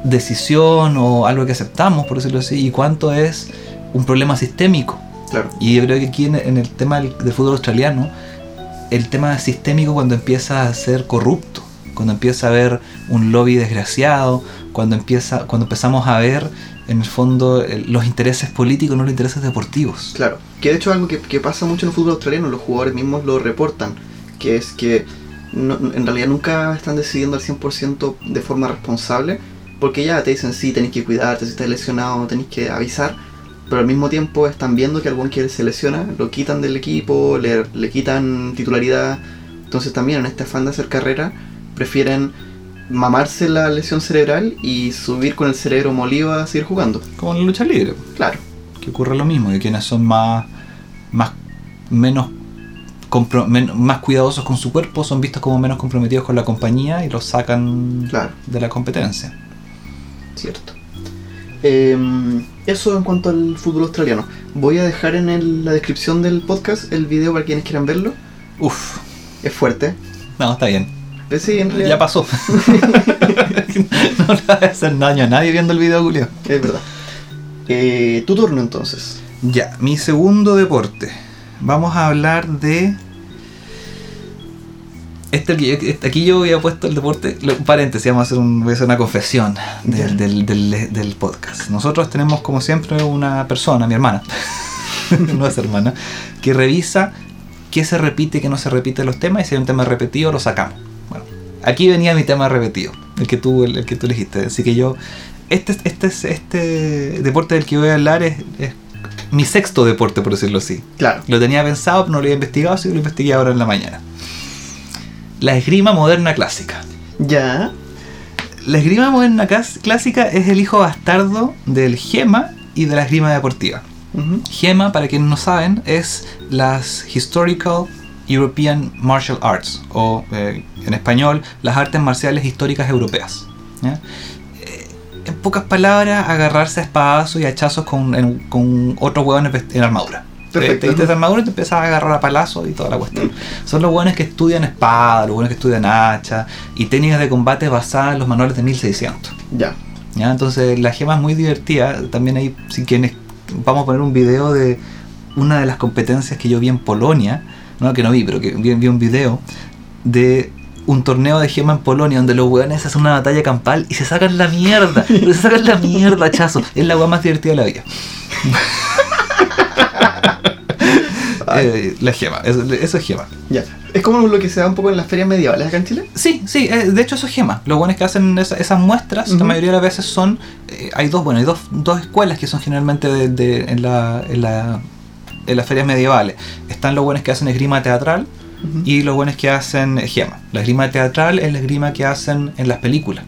decisión o algo que aceptamos, por decirlo así, y cuánto es un problema sistémico? Claro. Y yo creo que aquí en, en el tema del, del fútbol australiano, el tema sistémico cuando empieza a ser corrupto, cuando empieza a haber un lobby desgraciado, cuando empieza, cuando empezamos a ver en el fondo los intereses políticos, no los intereses deportivos. Claro, que de hecho es algo que, que pasa mucho en el fútbol australiano, los jugadores mismos lo reportan, que es que no- en realidad nunca están decidiendo al 100% de forma responsable, porque ya te dicen sí, tenéis que cuidarte, si estás lesionado tenéis que avisar, pero al mismo tiempo están viendo que algún que se lesiona, lo quitan del equipo, le, le quitan titularidad, entonces también en este afán de hacer carrera prefieren mamarse la lesión cerebral y subir con el cerebro molido a seguir jugando. Como en la lucha libre, Claro, que ocurre lo mismo, que quienes son más, más menos compro- men- más cuidadosos con su cuerpo son vistos como menos comprometidos con la compañía y los sacan claro. de la competencia. Cierto. Em, eso en cuanto al fútbol australiano. Voy a dejar en el- la descripción del podcast el video para quienes quieran verlo. Uf, Es fuerte. no, está bien. Eh, sí, en realidad Ya pasó. <laughs> no le va a hacer daño a nadie viendo el video, Julio. Es verdad. Eh, tu turno entonces. Ya, mi segundo deporte. Vamos a hablar de Este, este- aquí yo había puesto el deporte, lo- paréntesis, vamos a hacer, un- voy a hacer una confesión del, del- del- del podcast. Nosotros tenemos como siempre una persona, mi hermana, <laughs> no es hermana, que revisa qué se repite y qué no se repite los temas y si hay un tema repetido lo sacamos. Aquí venía mi tema repetido, el que tú, el, el que tú elegiste. Así que yo, este, este, es- este deporte del que voy a hablar es, es mi sexto deporte, por decirlo así. Claro. Lo tenía pensado, pero no lo había investigado, así que lo investigué ahora en la mañana. La esgrima moderna clásica. Ya. La esgrima moderna clásica es el hijo bastardo del gema y de la esgrima deportiva. Gema, para quienes no saben, es las Historical European Martial Arts, o eh, en español, las artes marciales históricas europeas. ¿ya? Eh, en pocas palabras, agarrarse a espadazos y hachazos con, en- con otros hueones vest- en armadura. Te- Perfecto. Te vistes de armadura y te empiezas a agarrar a palazos y toda la cuestión. Son los hueones que estudian espada, los hueones que estudian hacha y técnicas de combate basadas en los manuales de 1600. Ya. ¿ya? Entonces la gema es muy divertida. También hay, si quienes, vamos a poner un video de una de las competencias que yo vi en Polonia, no que no vi, pero que vi, vi un video de un torneo de gema en Polonia donde los hueones hacen una batalla campal y se sacan la mierda, pero <laughs> se sacan la mierda, chazo. Es la hueá más divertida de la vida. <laughs> Eh, la gema, eso, eso es gema. Ya. Es como lo que se da un poco en las ferias medievales acá en Chile. Sí, sí, eh, de hecho eso es gema. Los buenos que hacen esa- esas muestras, la mayoría de las veces son, eh, hay dos, bueno, hay dos, dos escuelas que son generalmente de, de- en, la, en, la, en las ferias medievales. Están los buenos que hacen esgrima teatral y los buenos que hacen gema. La esgrima teatral es la esgrima que hacen en las películas,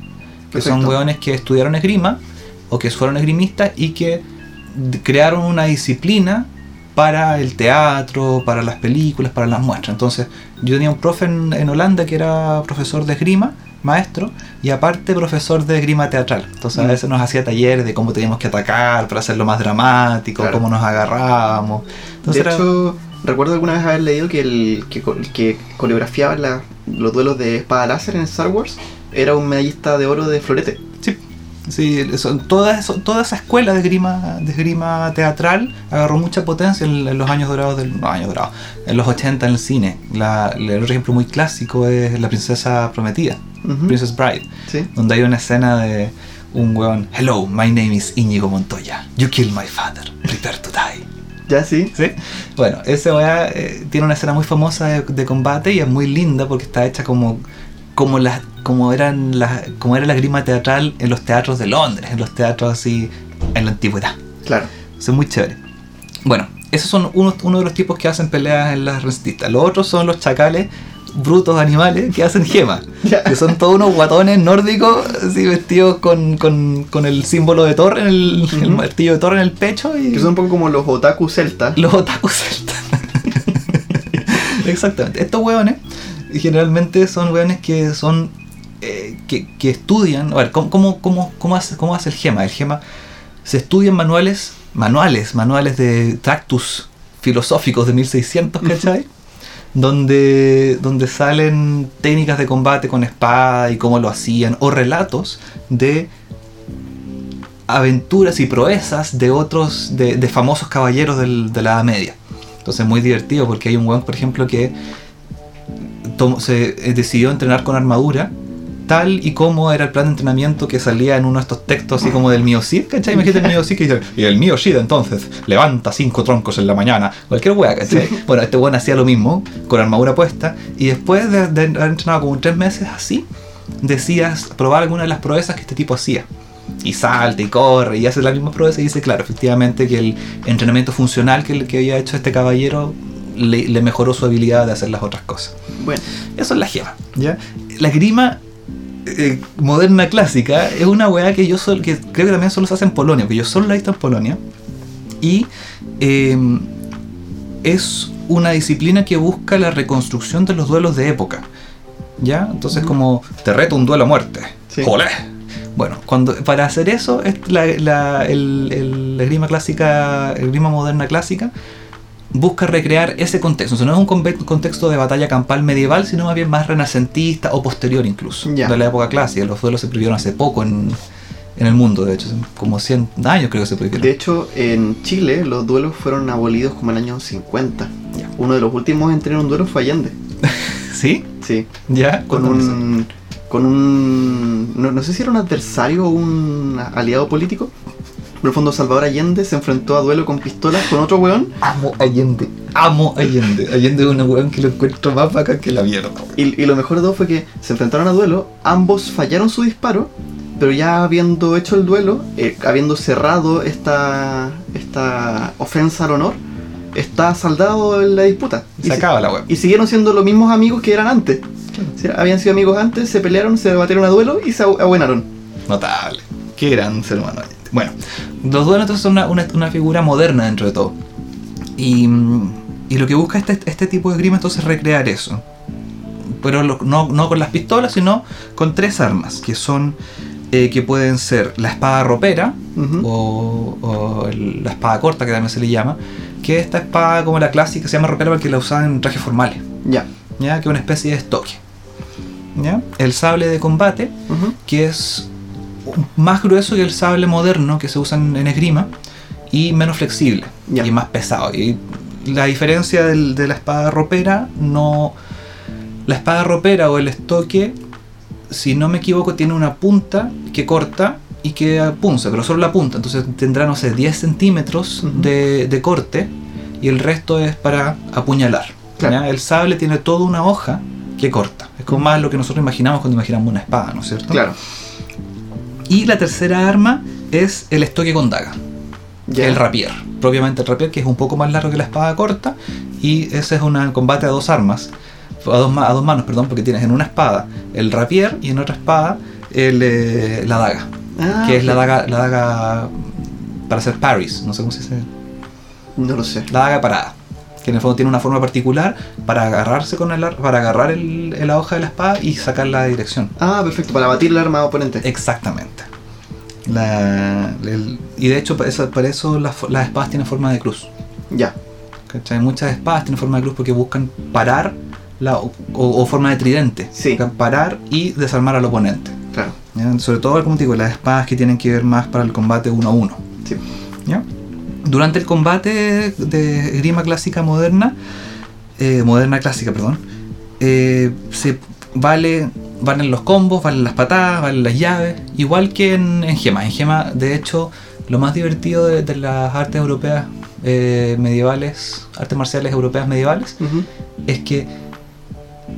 que son hueones que estudiaron esgrima o que fueron esgrimistas y que crearon una disciplina para el teatro, para las películas, para las muestras. Entonces, yo tenía un profe en, en Holanda que era profesor de esgrima, maestro, y aparte profesor de esgrima teatral. Entonces, a Mm. veces nos hacía talleres de cómo teníamos que atacar para hacerlo más dramático, Claro. cómo nos agarrábamos. Entonces, de era- hecho, recuerdo alguna vez haber leído que el que, coreografiaba la- los duelos de espada láser en Star Wars era un medallista de oro de florete. Sí, son toda, esa escuela de esgrima, de esgrima teatral agarró mucha potencia en, en los años dorados del no, años dorados, en los 80 en el cine. La, el otro ejemplo muy clásico es La princesa prometida. Princess Bride, Sí. donde hay una escena de un weón, Hello, my name is Íñigo Montoya. You killed my father. Prepare to die. <laughs> Ya sí. ¿Sí? Bueno, ese weá eh, tiene una escena muy famosa de, de combate y es muy linda porque está hecha como como las como eran las como era la grima teatral en los teatros de Londres, en los teatros así en la antigüedad. Claro. Eso es muy chévere. Bueno, esos son uno, uno de los tipos que hacen peleas en las rencistas. Los otros son los chacales brutos animales que hacen gema. <laughs> Ya. Que son todos unos guatones nórdicos, así vestidos con, con, con el símbolo de Thor, en el, el Ujú. martillo de Thor en el pecho. Y Que son un poco como los otaku celta. los otakus celtas. <laughs> Exactamente. Estos hueones generalmente son hueones que son. eh, que, que estudian. A ver, ¿cómo, cómo, cómo, cómo hace, ¿cómo hace el gema? El gema se estudian manuales, manuales, manuales de tractus filosóficos de 1600, ¿cachai? donde, donde salen técnicas de combate con espada y cómo lo hacían, o relatos de aventuras y proezas de otros, de, de famosos caballeros del- de la Edad Media. Entonces muy divertido porque hay un weón, por ejemplo, que tomó- se eh, decidió entrenar con armadura tal y como era el plan de entrenamiento que salía en uno de estos textos así como del Mio Cid, ¿cachai? Imagínate el Mio Cid que dice, y el entonces levanta cinco troncos en la mañana, cualquier weá, ¿cachai? Bueno, este weón hacía lo mismo, con armadura puesta, y después de, de haber entrenado como tres meses así, decías probar alguna de las proezas que este tipo hacía. Y salta y corre y hace la misma proeza y dice, claro, efectivamente que el entrenamiento funcional que, que había hecho este caballero le, le mejoró su habilidad de hacer las otras cosas. Bueno, Eso es la gema. ¿ya? La grima eh, moderna clásica es una weá que yo sol- que creo que también solo se hace en Polonia, que yo solo la he visto en Polonia. Y eh, es una disciplina que busca la reconstrucción de los duelos de época. ¿Ya? Entonces, como te reto un duelo a muerte. Sí. ¡Jolé! Bueno, cuando, para hacer eso, es la, la, el, el- la esgrima clásica, el esgrima moderna clásica, busca recrear ese contexto. O sea, no es un contexto de batalla campal medieval, sino más bien más renacentista o posterior incluso, Ya. de la época clásica. Los duelos se prohibieron hace poco en, en el mundo, de hecho, como 100 años creo que se prohibieron. de hecho, en Chile los duelos fueron abolidos como en el año 50. Ya. Uno de los últimos en tener un duelo fue Allende. <laughs> ¿Sí? Sí. ¿Ya? Con un. Con un. No, no sé si era un adversario o un aliado político. Fondo Salvador Allende se enfrentó a duelo con pistolas con otro weón. Amo Allende. Amo Allende. Allende es una weón que lo encuentro más bacán que la mierda. Y, y lo mejor de todo fue que se enfrentaron a duelo, ambos fallaron su disparo, pero ya habiendo hecho el duelo, eh, habiendo cerrado esta, esta ofensa al honor, está saldado en la disputa. Y, Se si- acaba la weón. y siguieron siendo los mismos amigos que eran antes. Habían sido amigos antes, se pelearon, se debatieron a duelo y se abu- abuenaron. Notable. Qué gran ser humano. Bueno, los duelos entonces son una, una- una figura moderna dentro de todo. Y, y lo que busca este, este tipo de esgrima entonces es recrear eso. Pero lo- no, no con las pistolas, sino con tres armas, que son eh, que pueden ser la espada ropera o, o el- la espada corta, que también se le llama, que es esta espada como la clásica se llama ropera porque la usaban en trajes formales, Ya. ¿ya? que es una especie de estoque. ¿ya? El sable de combate, que es más grueso que el sable moderno que se usa en, esgrima y menos flexible y más pesado. Y la diferencia del- de la espada ropera no... La espada ropera o el estoque, si no me equivoco, tiene una punta que corta y que punza, pero solo la punta. Entonces tendrá, no sé, 10 centímetros de, de corte y el resto es para apuñalar. El sable tiene toda una hoja que corta. Es como más lo que nosotros imaginamos cuando imaginamos una espada, ¿no es cierto? Claro. Y la tercera arma es el estoque con daga, el rapier. Propiamente el rapier, que es un poco más largo que la espada corta. Y ese es un combate a dos armas. A dos, ma- a dos manos, perdón, porque tienes en una espada el rapier y en otra espada el, eh, la daga. Ah, que es la daga, la daga para hacer parries, no sé cómo se dice. No lo sé. La daga parada. Que en el fondo tiene una forma particular para agarrarse con el ar- para agarrar el- la hoja de la espada y sacarla de dirección. Ah, perfecto, para batir el arma oponente. Exactamente. La- el- y de hecho, para eso, para eso las, las espadas tienen forma de cruz. Ya. ¿cachai? Muchas espadas tienen forma de cruz porque buscan parar la, o, o forma de tridente. Sí. Buscan parar y desarmar al oponente. Claro. ¿ya? Sobre todo, como te digo, las espadas que tienen que ver más para el combate uno a uno. Sí. ¿ya? Durante el combate de esgrima clásica moderna, eh, moderna clásica, perdón, eh, se vale, valen los combos, valen las patadas, valen las llaves, igual que en, en Gema. En Gema, de hecho, lo más divertido de, de las artes europeas eh, medievales, artes marciales europeas medievales, es que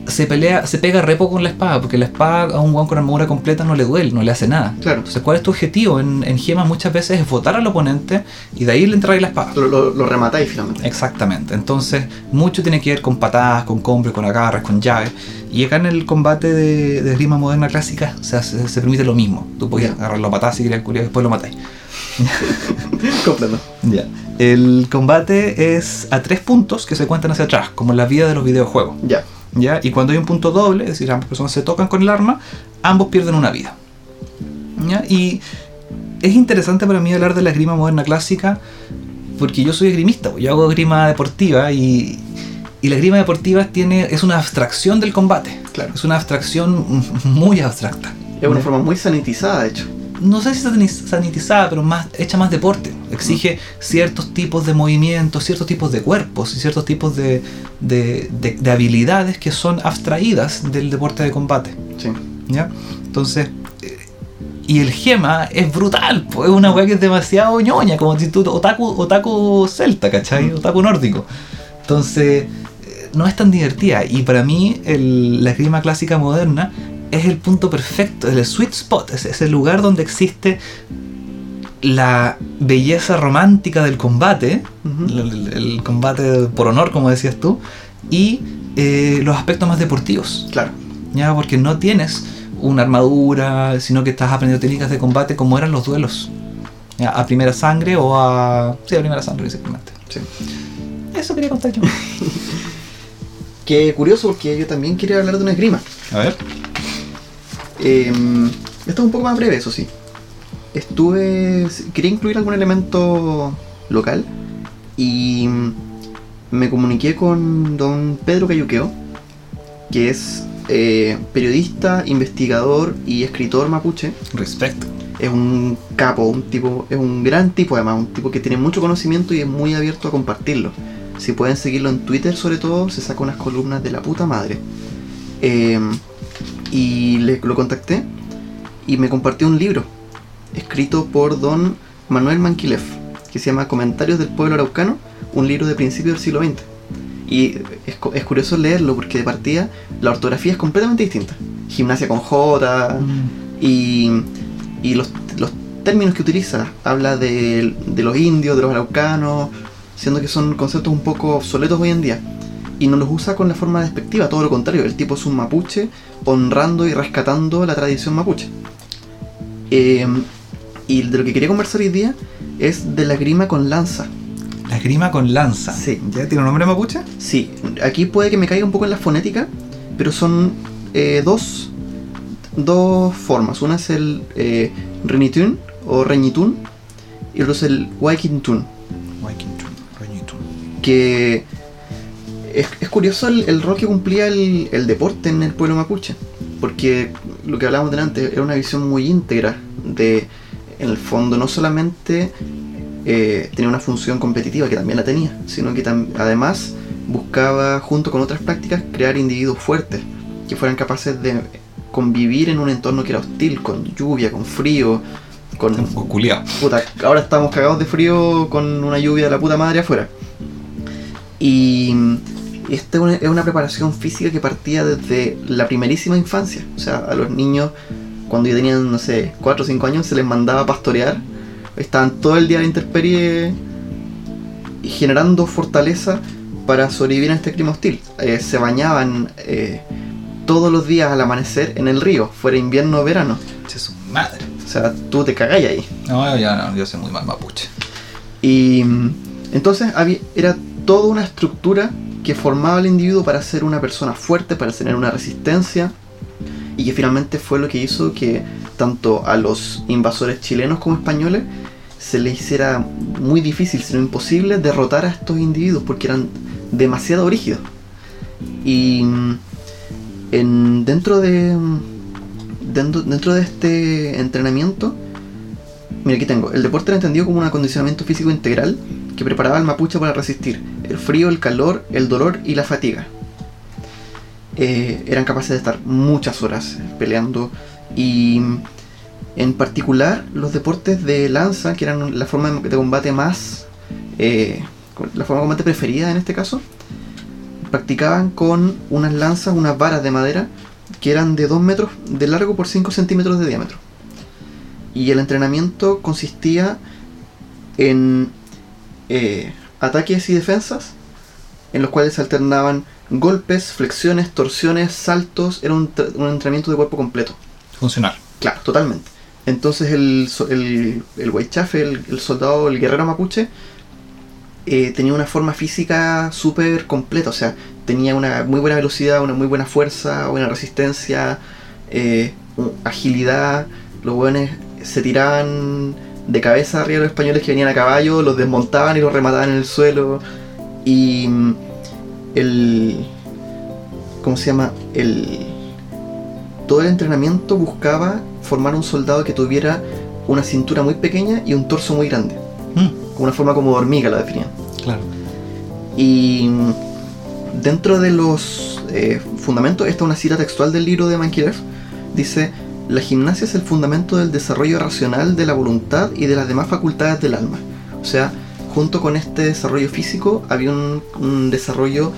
se pelea, se pega re poco con la espada, porque la espada a un guan con armadura completa no le duele, no le hace nada. Claro. Entonces, ¿cuál es tu objetivo? En, en gemas muchas veces es votar al oponente y de ahí le entráis la espada. Lo, lo- lo rematáis finalmente. Exactamente. Entonces, mucho tiene que ver con patadas, con combos, con agarres, con llaves. Y acá en el combate de, de esgrima moderna clásica se, hace- se permite lo mismo. Tú podías Ya. agarrarlo a patadas si querías culiar, después lo matáis. <laughs> Comprendo. Ya. El combate es a tres puntos que se cuentan hacia atrás, como en la vida de los videojuegos. Ya. ¿Ya? Y cuando hay un punto doble, es decir, ambas personas se tocan con el arma, ambos pierden una vida. ¿ya? Y es interesante para mí hablar de la esgrima moderna clásica porque yo soy esgrimista, pues, yo hago esgrima deportiva y, y la esgrima deportiva tiene, es una abstracción del combate. Claro. Es una abstracción <laughs> muy abstracta. Es una forma muy sanitizada, de hecho. No sé si sanitizada, pero más hecha más deporte. Exige ciertos tipos de movimientos, ciertos tipos de cuerpos y ciertos tipos de, de- de- de habilidades que son abstraídas del deporte de combate. Sí. ¿ya? Entonces, eh, y el gema es brutal, po, es una weá que es demasiado ñoña, como si tú, otaku, otaku celta, ¿cachai? Mm. Otaku nórdico. Entonces, eh, no es tan divertida. Y para mí, el- la esgrima clásica moderna es el punto perfecto, es el sweet spot, es, es el lugar donde existe la belleza romántica del combate, el, el- el combate por honor, como decías tú, y eh, los aspectos más deportivos. Claro. ¿ya? Porque no tienes una armadura, sino que estás aprendiendo técnicas de combate como eran los duelos. ¿ya? A primera sangre o a... Sí, a primera sangre, simplemente. Sí. Eso quería contar yo. <laughs> Qué curioso porque yo también quería hablar de una esgrima. A ver. Eh, esto es un poco más breve, eso sí. Estuve. Quería incluir algún elemento local y me comuniqué con don Pedro Cayuqueo, que es eh, periodista, investigador y escritor mapuche. Respecto. Es un capo, un tipo, es un gran tipo además, un tipo que tiene mucho conocimiento y es muy abierto a compartirlo. Si pueden seguirlo en Twitter, sobre todo, se saca unas columnas de la puta madre. Eh, y le, lo contacté y me compartió un libro escrito por don Manuel Manquilef, que se llama Comentarios del Pueblo Araucano, un libro de principios del siglo XX. Y es, cu- es curioso leerlo porque de partida la ortografía es completamente distinta. Gimnasia con J y, y los, los términos que utiliza. Habla de, de los indios, de los araucanos, siendo que son conceptos un poco obsoletos hoy en día. Y no los usa con la forma despectiva, todo lo contrario. El tipo es un mapuche honrando y rescatando la tradición mapuche. Eh, y de lo que quería conversar hoy día es de la grima con lanza. La esgrima con lanza. Sí. ¿Ya tiene un nombre mapuche? Sí, aquí puede que me caiga un poco en la fonética, pero son eh, dos, dos formas. Una es el eh, renitun o reñitun y otro es el waikintun, Waikintun, Reñitun. que es, es curioso el, el rol que cumplía el, el deporte en el pueblo mapuche, porque lo que hablábamos delante era una visión muy íntegra de, en el fondo, no solamente eh, tenía una función competitiva, que también la tenía, sino que además buscaba, junto con otras prácticas, crear individuos fuertes, que fueran capaces de convivir en un entorno que era hostil, con lluvia, con frío, con... Puta, ahora estamos cagados de frío con una lluvia de la puta madre afuera. Y esta es una, preparación física que partía desde la primerísima infancia. O sea, a los niños, cuando ya tenían, no sé, 4 o 5 años, se les mandaba a pastorear. Estaban todo el día a la intemperie y generando fortaleza para sobrevivir en este clima hostil. Eh, se bañaban eh, todos los días al amanecer en el río, fuera invierno o verano. Su madre. O sea, tú te cagáis ahí. No, ya no, yo soy muy mal mapuche. Y mm, entonces había, era toda una estructura que formaba al individuo para ser una persona fuerte, para tener una resistencia, y que finalmente fue lo que hizo que tanto a los invasores chilenos como españoles se les hiciera muy difícil, sino imposible, derrotar a estos individuos porque eran demasiado rígidos. Y mm, en, dentro de mm, dentro, dentro de este entrenamiento Mira, aquí tengo. El deporte era entendido como un acondicionamiento físico integral que preparaba al mapuche para resistir el frío, el calor, el dolor y la fatiga. Eh, eran capaces de estar muchas horas peleando y en particular los deportes de lanza, que eran la forma de combate más... eh, la forma de combate preferida en este caso, practicaban con unas lanzas, unas varas de madera que eran de 2 metros de largo por 5 centímetros de diámetro. Y el entrenamiento consistía en eh, ataques y defensas, en los cuales se alternaban golpes, flexiones, torsiones, saltos. Era un, un entrenamiento de cuerpo completo. Funcional. Claro, totalmente. Entonces el, el, el Weichafe, el, el soldado, el guerrero mapuche, eh, tenía una forma física súper completa. O sea, tenía una muy buena velocidad, una muy buena fuerza, buena resistencia, eh, agilidad. Los buenos se tiraban de cabeza arriba de los españoles que venían a caballo, los desmontaban y los remataban en el suelo. Y mm, el... ¿Cómo se llama? El todo el entrenamiento buscaba formar un soldado que tuviera una cintura muy pequeña y un torso muy grande. Mm, Con una forma como de hormiga la definían. claro. Y mm, dentro de los eh, fundamentos, esta es una cita textual del libro de Mankilev, dice, la gimnasia es el fundamento del desarrollo racional de la voluntad y de las demás facultades del alma. O sea, junto con este desarrollo físico había un, un desarrollo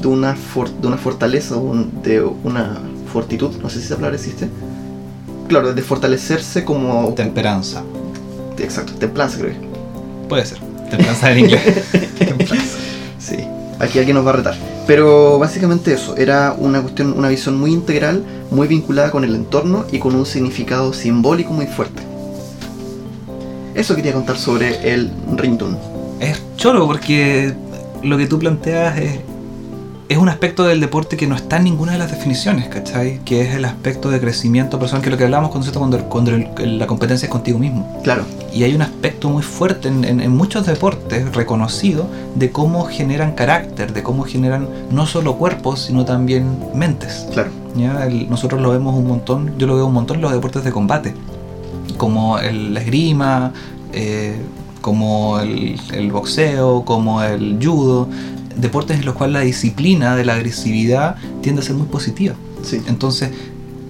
de una, for- de una fortaleza, un- de una fortitud, no sé si esa palabra existe. Claro, de fortalecerse como... Temperanza. Exacto, templanza creo que. Puede ser. Templanza en inglés. Templanza. <laughs> Sí, aquí alguien nos va a retar. Pero básicamente eso, era una cuestión, una visión muy integral, muy vinculada con el entorno y con un significado simbólico muy fuerte. Eso quería contar sobre el Ringtone. Es choro porque lo que tú planteas es, es un aspecto del deporte que no está en ninguna de las definiciones, ¿cachai? Que es el aspecto de crecimiento personal, que es lo que hablamos cuando, cuando, cuando el- la competencia es contigo mismo. Claro, Y hay un aspecto muy fuerte en, en- en muchos deportes reconocido de cómo generan carácter, de cómo generan no solo cuerpos, sino también mentes. claro. ¿ya? El- nosotros lo vemos un montón, yo lo veo un montón en los deportes de combate, como el la esgrima, eh, como el, el boxeo, como el judo, deportes en los cuales la disciplina de la agresividad tiende a ser muy positiva. Sí. Entonces,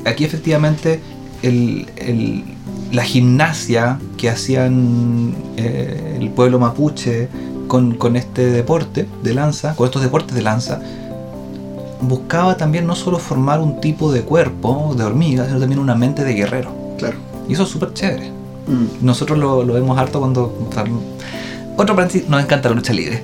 aquí efectivamente el- el- la gimnasia que hacían eh, el pueblo mapuche con, con este deporte de lanza, con estos deportes de lanza, buscaba también no solo formar un tipo de cuerpo de hormiga, sino también una mente de guerrero. Claro. Y eso es súper chévere. Mm. Nosotros lo, lo vemos harto cuando... o sea, otro nos encanta la lucha libre.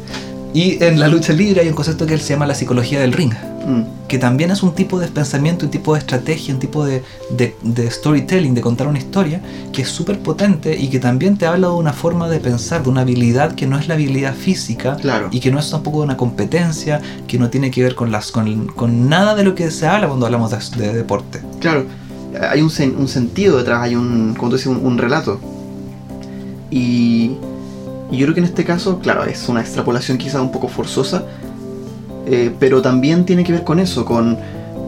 Y en la lucha libre hay un concepto que se llama la psicología del ring Mm. que también es un tipo de pensamiento, un tipo de estrategia, un tipo de, de- de storytelling, de contar una historia, que es súper potente y que también te habla de una forma de pensar, de una habilidad que no es la habilidad física Claro. y que no es tampoco una competencia, que no tiene que ver con, las, con, con nada de lo que se habla cuando hablamos de, de deporte. Claro, hay un, sen- un sentido detrás, hay un, como tú dices, un, un relato. Y, y yo creo que en este caso, claro, es una extrapolación quizá un poco forzosa, eh, pero también tiene que ver con eso, con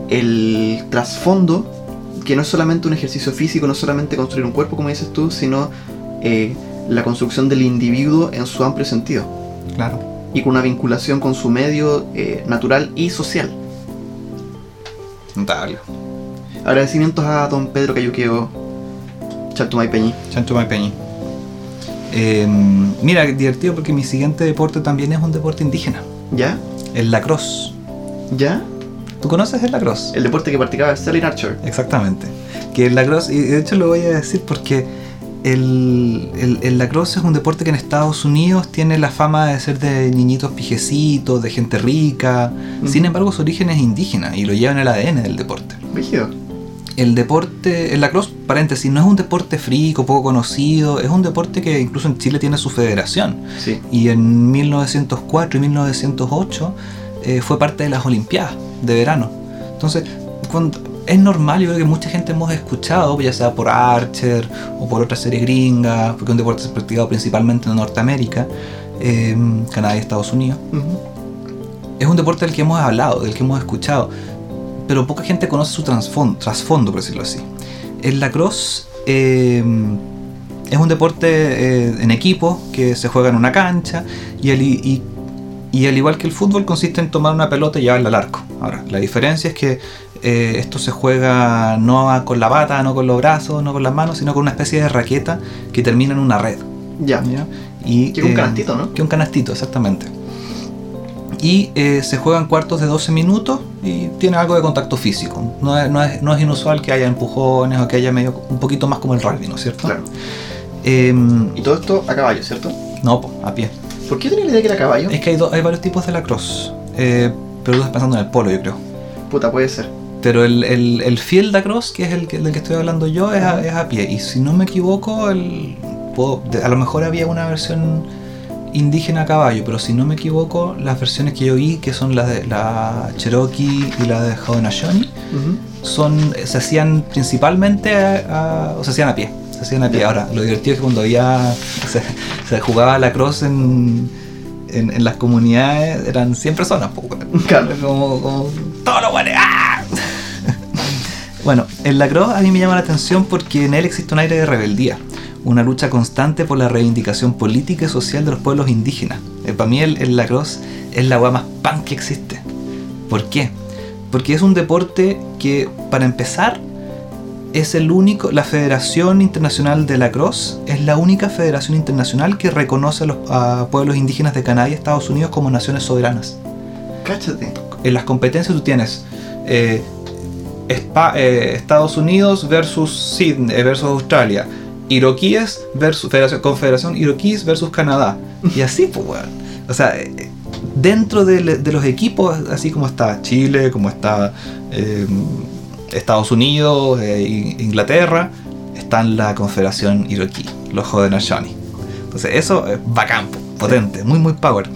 el trasfondo, que no es solamente un ejercicio físico, no es solamente construir un cuerpo, como dices tú, sino eh, la construcción del individuo en su amplio sentido, Claro. y con una vinculación con su medio eh, natural y social. Notable. Agradecimientos a don Pedro Cayuqueo Chatumay Peñi. Chancho Maipeñi. Eh, mira, divertido porque mi siguiente deporte también es un deporte indígena, ¿Ya? el lacrosse. ¿Ya? ¿Tú conoces el lacrosse? El deporte que practicaba Sterling Archer. Exactamente. Que el lacrosse, y de hecho lo voy a decir porque el, el, el lacrosse es un deporte que en Estados Unidos tiene la fama de ser de niñitos pijecitos, de gente rica. Sin embargo, su origen es indígena y lo lleva en el ADN del deporte. Rígido. El deporte, el lacrosse, paréntesis, no es un deporte frico, poco conocido, es un deporte que incluso en Chile tiene su federación. Sí. Y en 1904 y 1908 eh, fue parte de las Olimpiadas de verano. Entonces, cuando- es normal, yo creo que mucha gente hemos escuchado, ya sea por Archer o por otras series gringas, porque es un deporte es practicado principalmente en Norteamérica, eh, Canadá y Estados Unidos. Es un deporte del que hemos hablado, del que hemos escuchado, pero poca gente conoce su trasfondo, trasfondo por decirlo así. El lacrosse eh, es un deporte eh, en equipo que se juega en una cancha y, el- y- y al igual que el fútbol consiste en tomar una pelota y llevarla al arco. Ahora, la diferencia es que eh, esto se juega no con la bata, no con los brazos, no con las manos, sino con una especie de raqueta que termina en una red. Ya. ¿ya? Y, Que un eh, canastito, ¿no? Que un canastito, exactamente. Y eh, se juegan cuartos de 12 minutos y tiene algo de contacto físico. No es, no es- no es inusual que haya empujones o que haya medio un poquito más como el rugby, ¿no es cierto? Claro. Em, Y todo esto a caballo, ¿cierto? no, a pie. ¿Por qué tenía la idea que era caballo? Es que hay, do- hay varios tipos de lacrosse. Eh, pero tú estás pensando en el polo, yo creo. Puta, puede ser. Pero el, el, el field lacrosse, que es el que, del que estoy hablando yo, es a, es a pie. Y si no me equivoco, el, puedo- a lo mejor había una versión indígena a caballo, pero si no me equivoco, las versiones que yo vi, que son las de la Cherokee y la de Haudenosaunee, Ujú. son, se hacían principalmente a, a- o se hacían a pie. Se hacían a pie. Ahora, lo divertido es que cuando había, se, se jugaba lacrosse en, en, en las comunidades, eran 100 personas. Claro. <laughs> Como, como todos los. ¡ah! <laughs> bueno, el lacrosse a mí me llama la atención porque en él existe un aire de rebeldía, una lucha constante por la reivindicación política y social de los pueblos indígenas. Eh, para mí el, el lacrosse es la weá más punk que existe. ¿Por qué? Porque es un deporte que, para empezar, es el único, la Federación Internacional de Lacrosse es la única federación internacional que reconoce a los a pueblos indígenas de Canadá y Estados Unidos como naciones soberanas Cáchate. en las competencias tú tienes eh, eh, Estados Unidos versus Sydney eh, versus Australia, Iroquíes versus Federación, Confederación Iroquíes versus Canadá. Y así, pues, weón. O sea, eh, dentro de, de los equipos, así como está Chile, como está eh, Estados Unidos, eh, Inglaterra, están la Confederación Iroquí, los Haudenosaunee. Entonces, eso es bacán, po, potente, muy, muy power.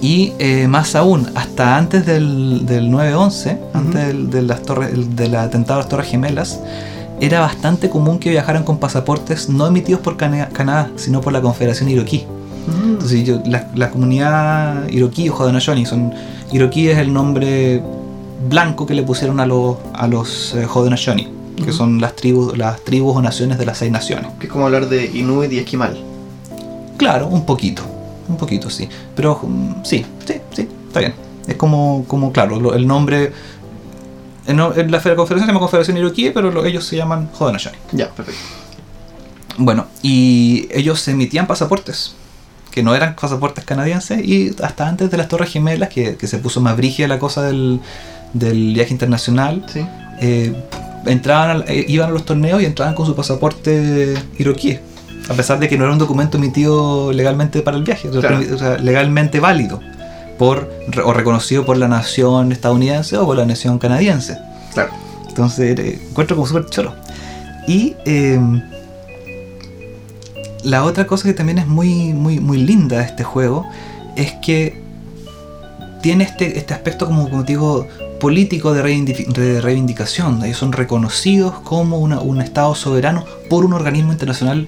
Y eh, más aún, hasta antes del, del 9-11, antes del, de las torres, el- del atentado a las Torres Gemelas, era bastante común que viajaran con pasaportes no emitidos por Cana- Canadá, sino por la Confederación Iroquí. Mm. Entonces, yo- la, la comunidad Iroquí o Haudenosaunee, son Iroquí es el nombre blanco que le pusieron a los, a los eh, Haudenosaunee, que son las tribus, las tribus o naciones de las seis naciones. Que es como hablar de Inuit y Esquimal. Claro, un poquito. un poquito, sí. Pero mm, sí, sí, sí, está bien. Es como, como claro, lo- el nombre. En, en la fe- confederación se llama Confederación Iroquí, pero lo- ellos se llaman Haudenosaunee. Ya, perfecto. Bueno, y ellos emitían pasaportes, que no eran pasaportes canadienses, y hasta antes de las Torres Gemelas, que, que se puso más brígida la cosa del, del viaje internacional, Sí. eh, entraban al- eh, iban a los torneos y entraban con su pasaporte iroquí, a pesar de que no era un documento emitido legalmente para el viaje, Claro. o sea, legalmente válido, por, o reconocido por la nación estadounidense o por la nación canadiense. Claro. Entonces, eh, encuentro como súper choro. Y eh, la otra cosa que también es muy, muy, muy linda de este juego es que tiene este, este aspecto, como, como digo, político de, reivindif- de reivindicación. Ellos son reconocidos como una- un Estado soberano por un organismo internacional,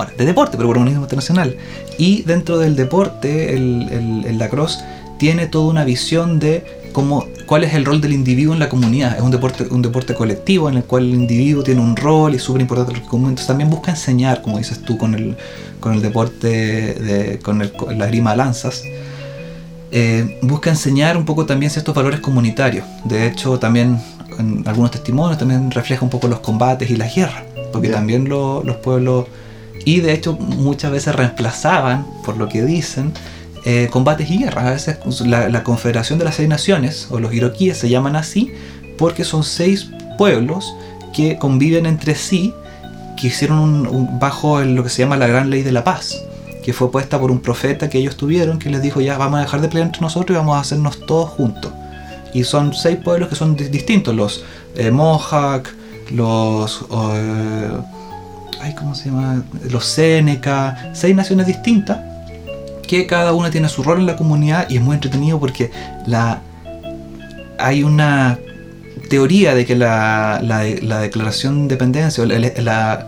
ahora, de deporte, pero por un organismo internacional. Y dentro del deporte, el, el, el lacrosse tiene toda una visión de cómo, cuál es el rol del individuo en la comunidad. Es un deporte, un deporte colectivo en el cual el individuo tiene un rol y es súper importante común. Entonces también busca enseñar, como dices tú, con el, con el deporte, de, con, el, con la grima a lanzas. eh, busca enseñar un poco también ciertos valores comunitarios. De hecho, también en algunos testimonios también refleja un poco los combates y las guerras. Porque también lo- los pueblos, y de hecho muchas veces reemplazaban, por lo que dicen, eh, combates y guerras. A veces la, Confederación de las Seis Naciones, o los iroquíes, se llaman así porque son seis pueblos que conviven entre sí, que hicieron un- bajo lo que se llama la Gran Ley de la Paz, que fue puesta por un profeta que ellos tuvieron, que les dijo ya vamos a dejar de pelear entre nosotros y vamos a hacernos todos juntos. Y son seis pueblos que son di- distintos, los eh, Mohawk, los... eh, ay, ¿cómo se llama? Los Seneca, seis naciones distintas que cada una tiene su rol en la comunidad y es muy entretenido porque la hay una teoría de que la, la, la declaración de independencia o la,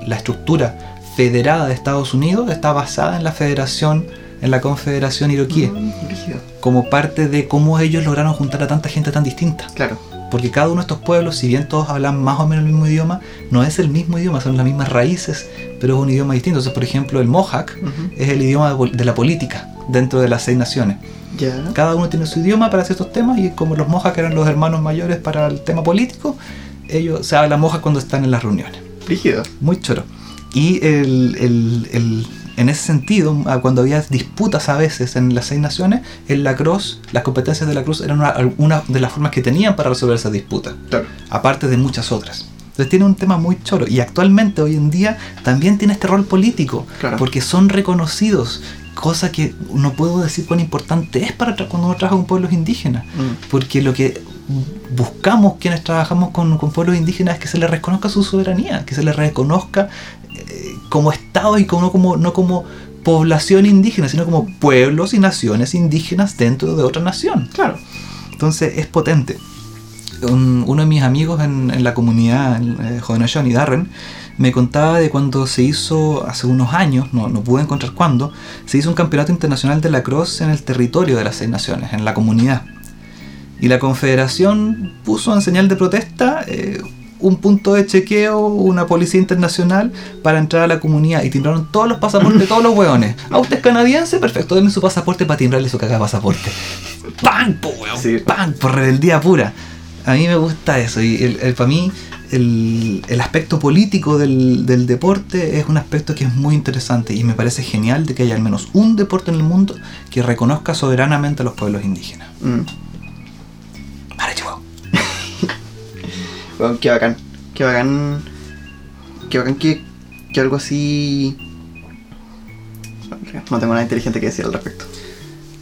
la- estructura federada de Estados Unidos está basada en la federación, en la confederación iroquí, Mm, como parte de cómo ellos lograron juntar a tanta gente tan distinta. Claro. Porque cada uno de estos pueblos, si bien todos hablan más o menos el mismo idioma, no es el mismo idioma, son las mismas raíces, pero es un idioma distinto. Entonces, por ejemplo, el Mohawk Ujú. es el idioma de la política dentro de las seis naciones. Ya. Cada uno tiene su idioma para ciertos temas y como los Mohawk eran los hermanos mayores para el tema político, ellos se habla Mohawk cuando están en las reuniones. Brígido. Muy choro. Y el, el- el- en ese sentido, cuando había disputas a veces en las seis naciones, el lacrosse, las competencias de la cruz eran una, una de las formas que tenían para resolver esas disputas Claro. aparte de muchas otras. Entonces tiene un tema muy choro y actualmente hoy en día también tiene este rol político Claro. porque son reconocidos, cosa que no puedo decir cuán importante es para cuando uno trabaja con pueblos indígenas, Mm. porque lo que buscamos quienes trabajamos con, con pueblos indígenas es que se les reconozca su soberanía, que se les reconozca eh, como Estado y como, como, no como población indígena, sino como pueblos y naciones indígenas dentro de otra nación. Claro. Entonces es potente. Un- uno de mis amigos en, en la comunidad, eh, y Darren, me contaba de cuando se hizo hace unos años, no, no pude encontrar cuándo, se hizo un campeonato internacional de lacrosse en el territorio de las seis naciones, en la comunidad. Y la confederación puso en señal de protesta eh, un punto de chequeo, una policía internacional para entrar a la comunidad y timbraron todos los pasaportes de todos los hueones. ¿A usted es canadiense? Perfecto, denme su pasaporte para timbrarle su cagada de pasaporte. ¡Pam! po, weón! Sí. ¡Pam! Por rebeldía pura. A mí me gusta eso y el, el- para mí el, el aspecto político del, del deporte es un aspecto que es muy interesante y me parece genial de que haya al menos un deporte en el mundo que reconozca soberanamente a los pueblos indígenas. Mm. Bueno, qué bacán. Qué bacán. Qué bacán que, que algo así. No tengo nada inteligente que decir al respecto.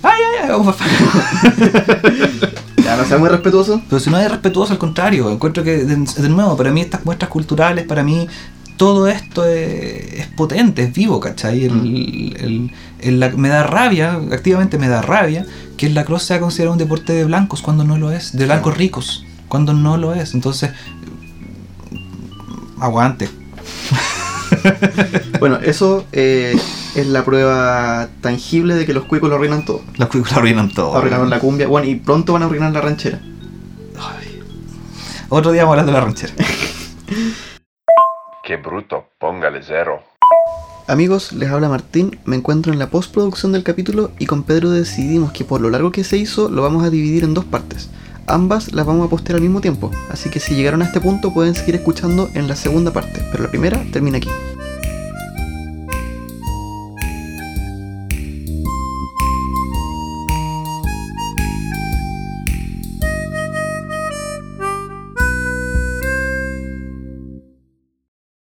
Ay, ay, ay, vamos <laughs> Ya, no sea muy respetuoso. Pero si no es respetuoso, al contrario, encuentro que, de, de nuevo, para mí estas muestras culturales, para mí todo esto es, es potente, es vivo, ¿cachai? El, Mm. el- el- la- me da rabia, activamente me da rabia, que el lacrosse sea considerado un deporte de blancos cuando no lo es, de blancos ricos, cuando no lo es. Entonces, aguante. <laughs> Bueno, eso eh, es la prueba tangible de que los cuicos lo arruinan todo. Las películas arruinan todo. Arruinaron la cumbia, bueno, y pronto van a arruinar la ranchera. Ay. Otro día vamos a hablar de la ranchera. Qué bruto, póngale cero. Amigos, les habla Martín, me encuentro en la postproducción del capítulo y con Pedro decidimos que por lo largo que se hizo lo vamos a dividir en dos partes. Ambas las vamos a postear al mismo tiempo, así que si llegaron a este punto pueden seguir escuchando en la segunda parte, pero la primera termina aquí.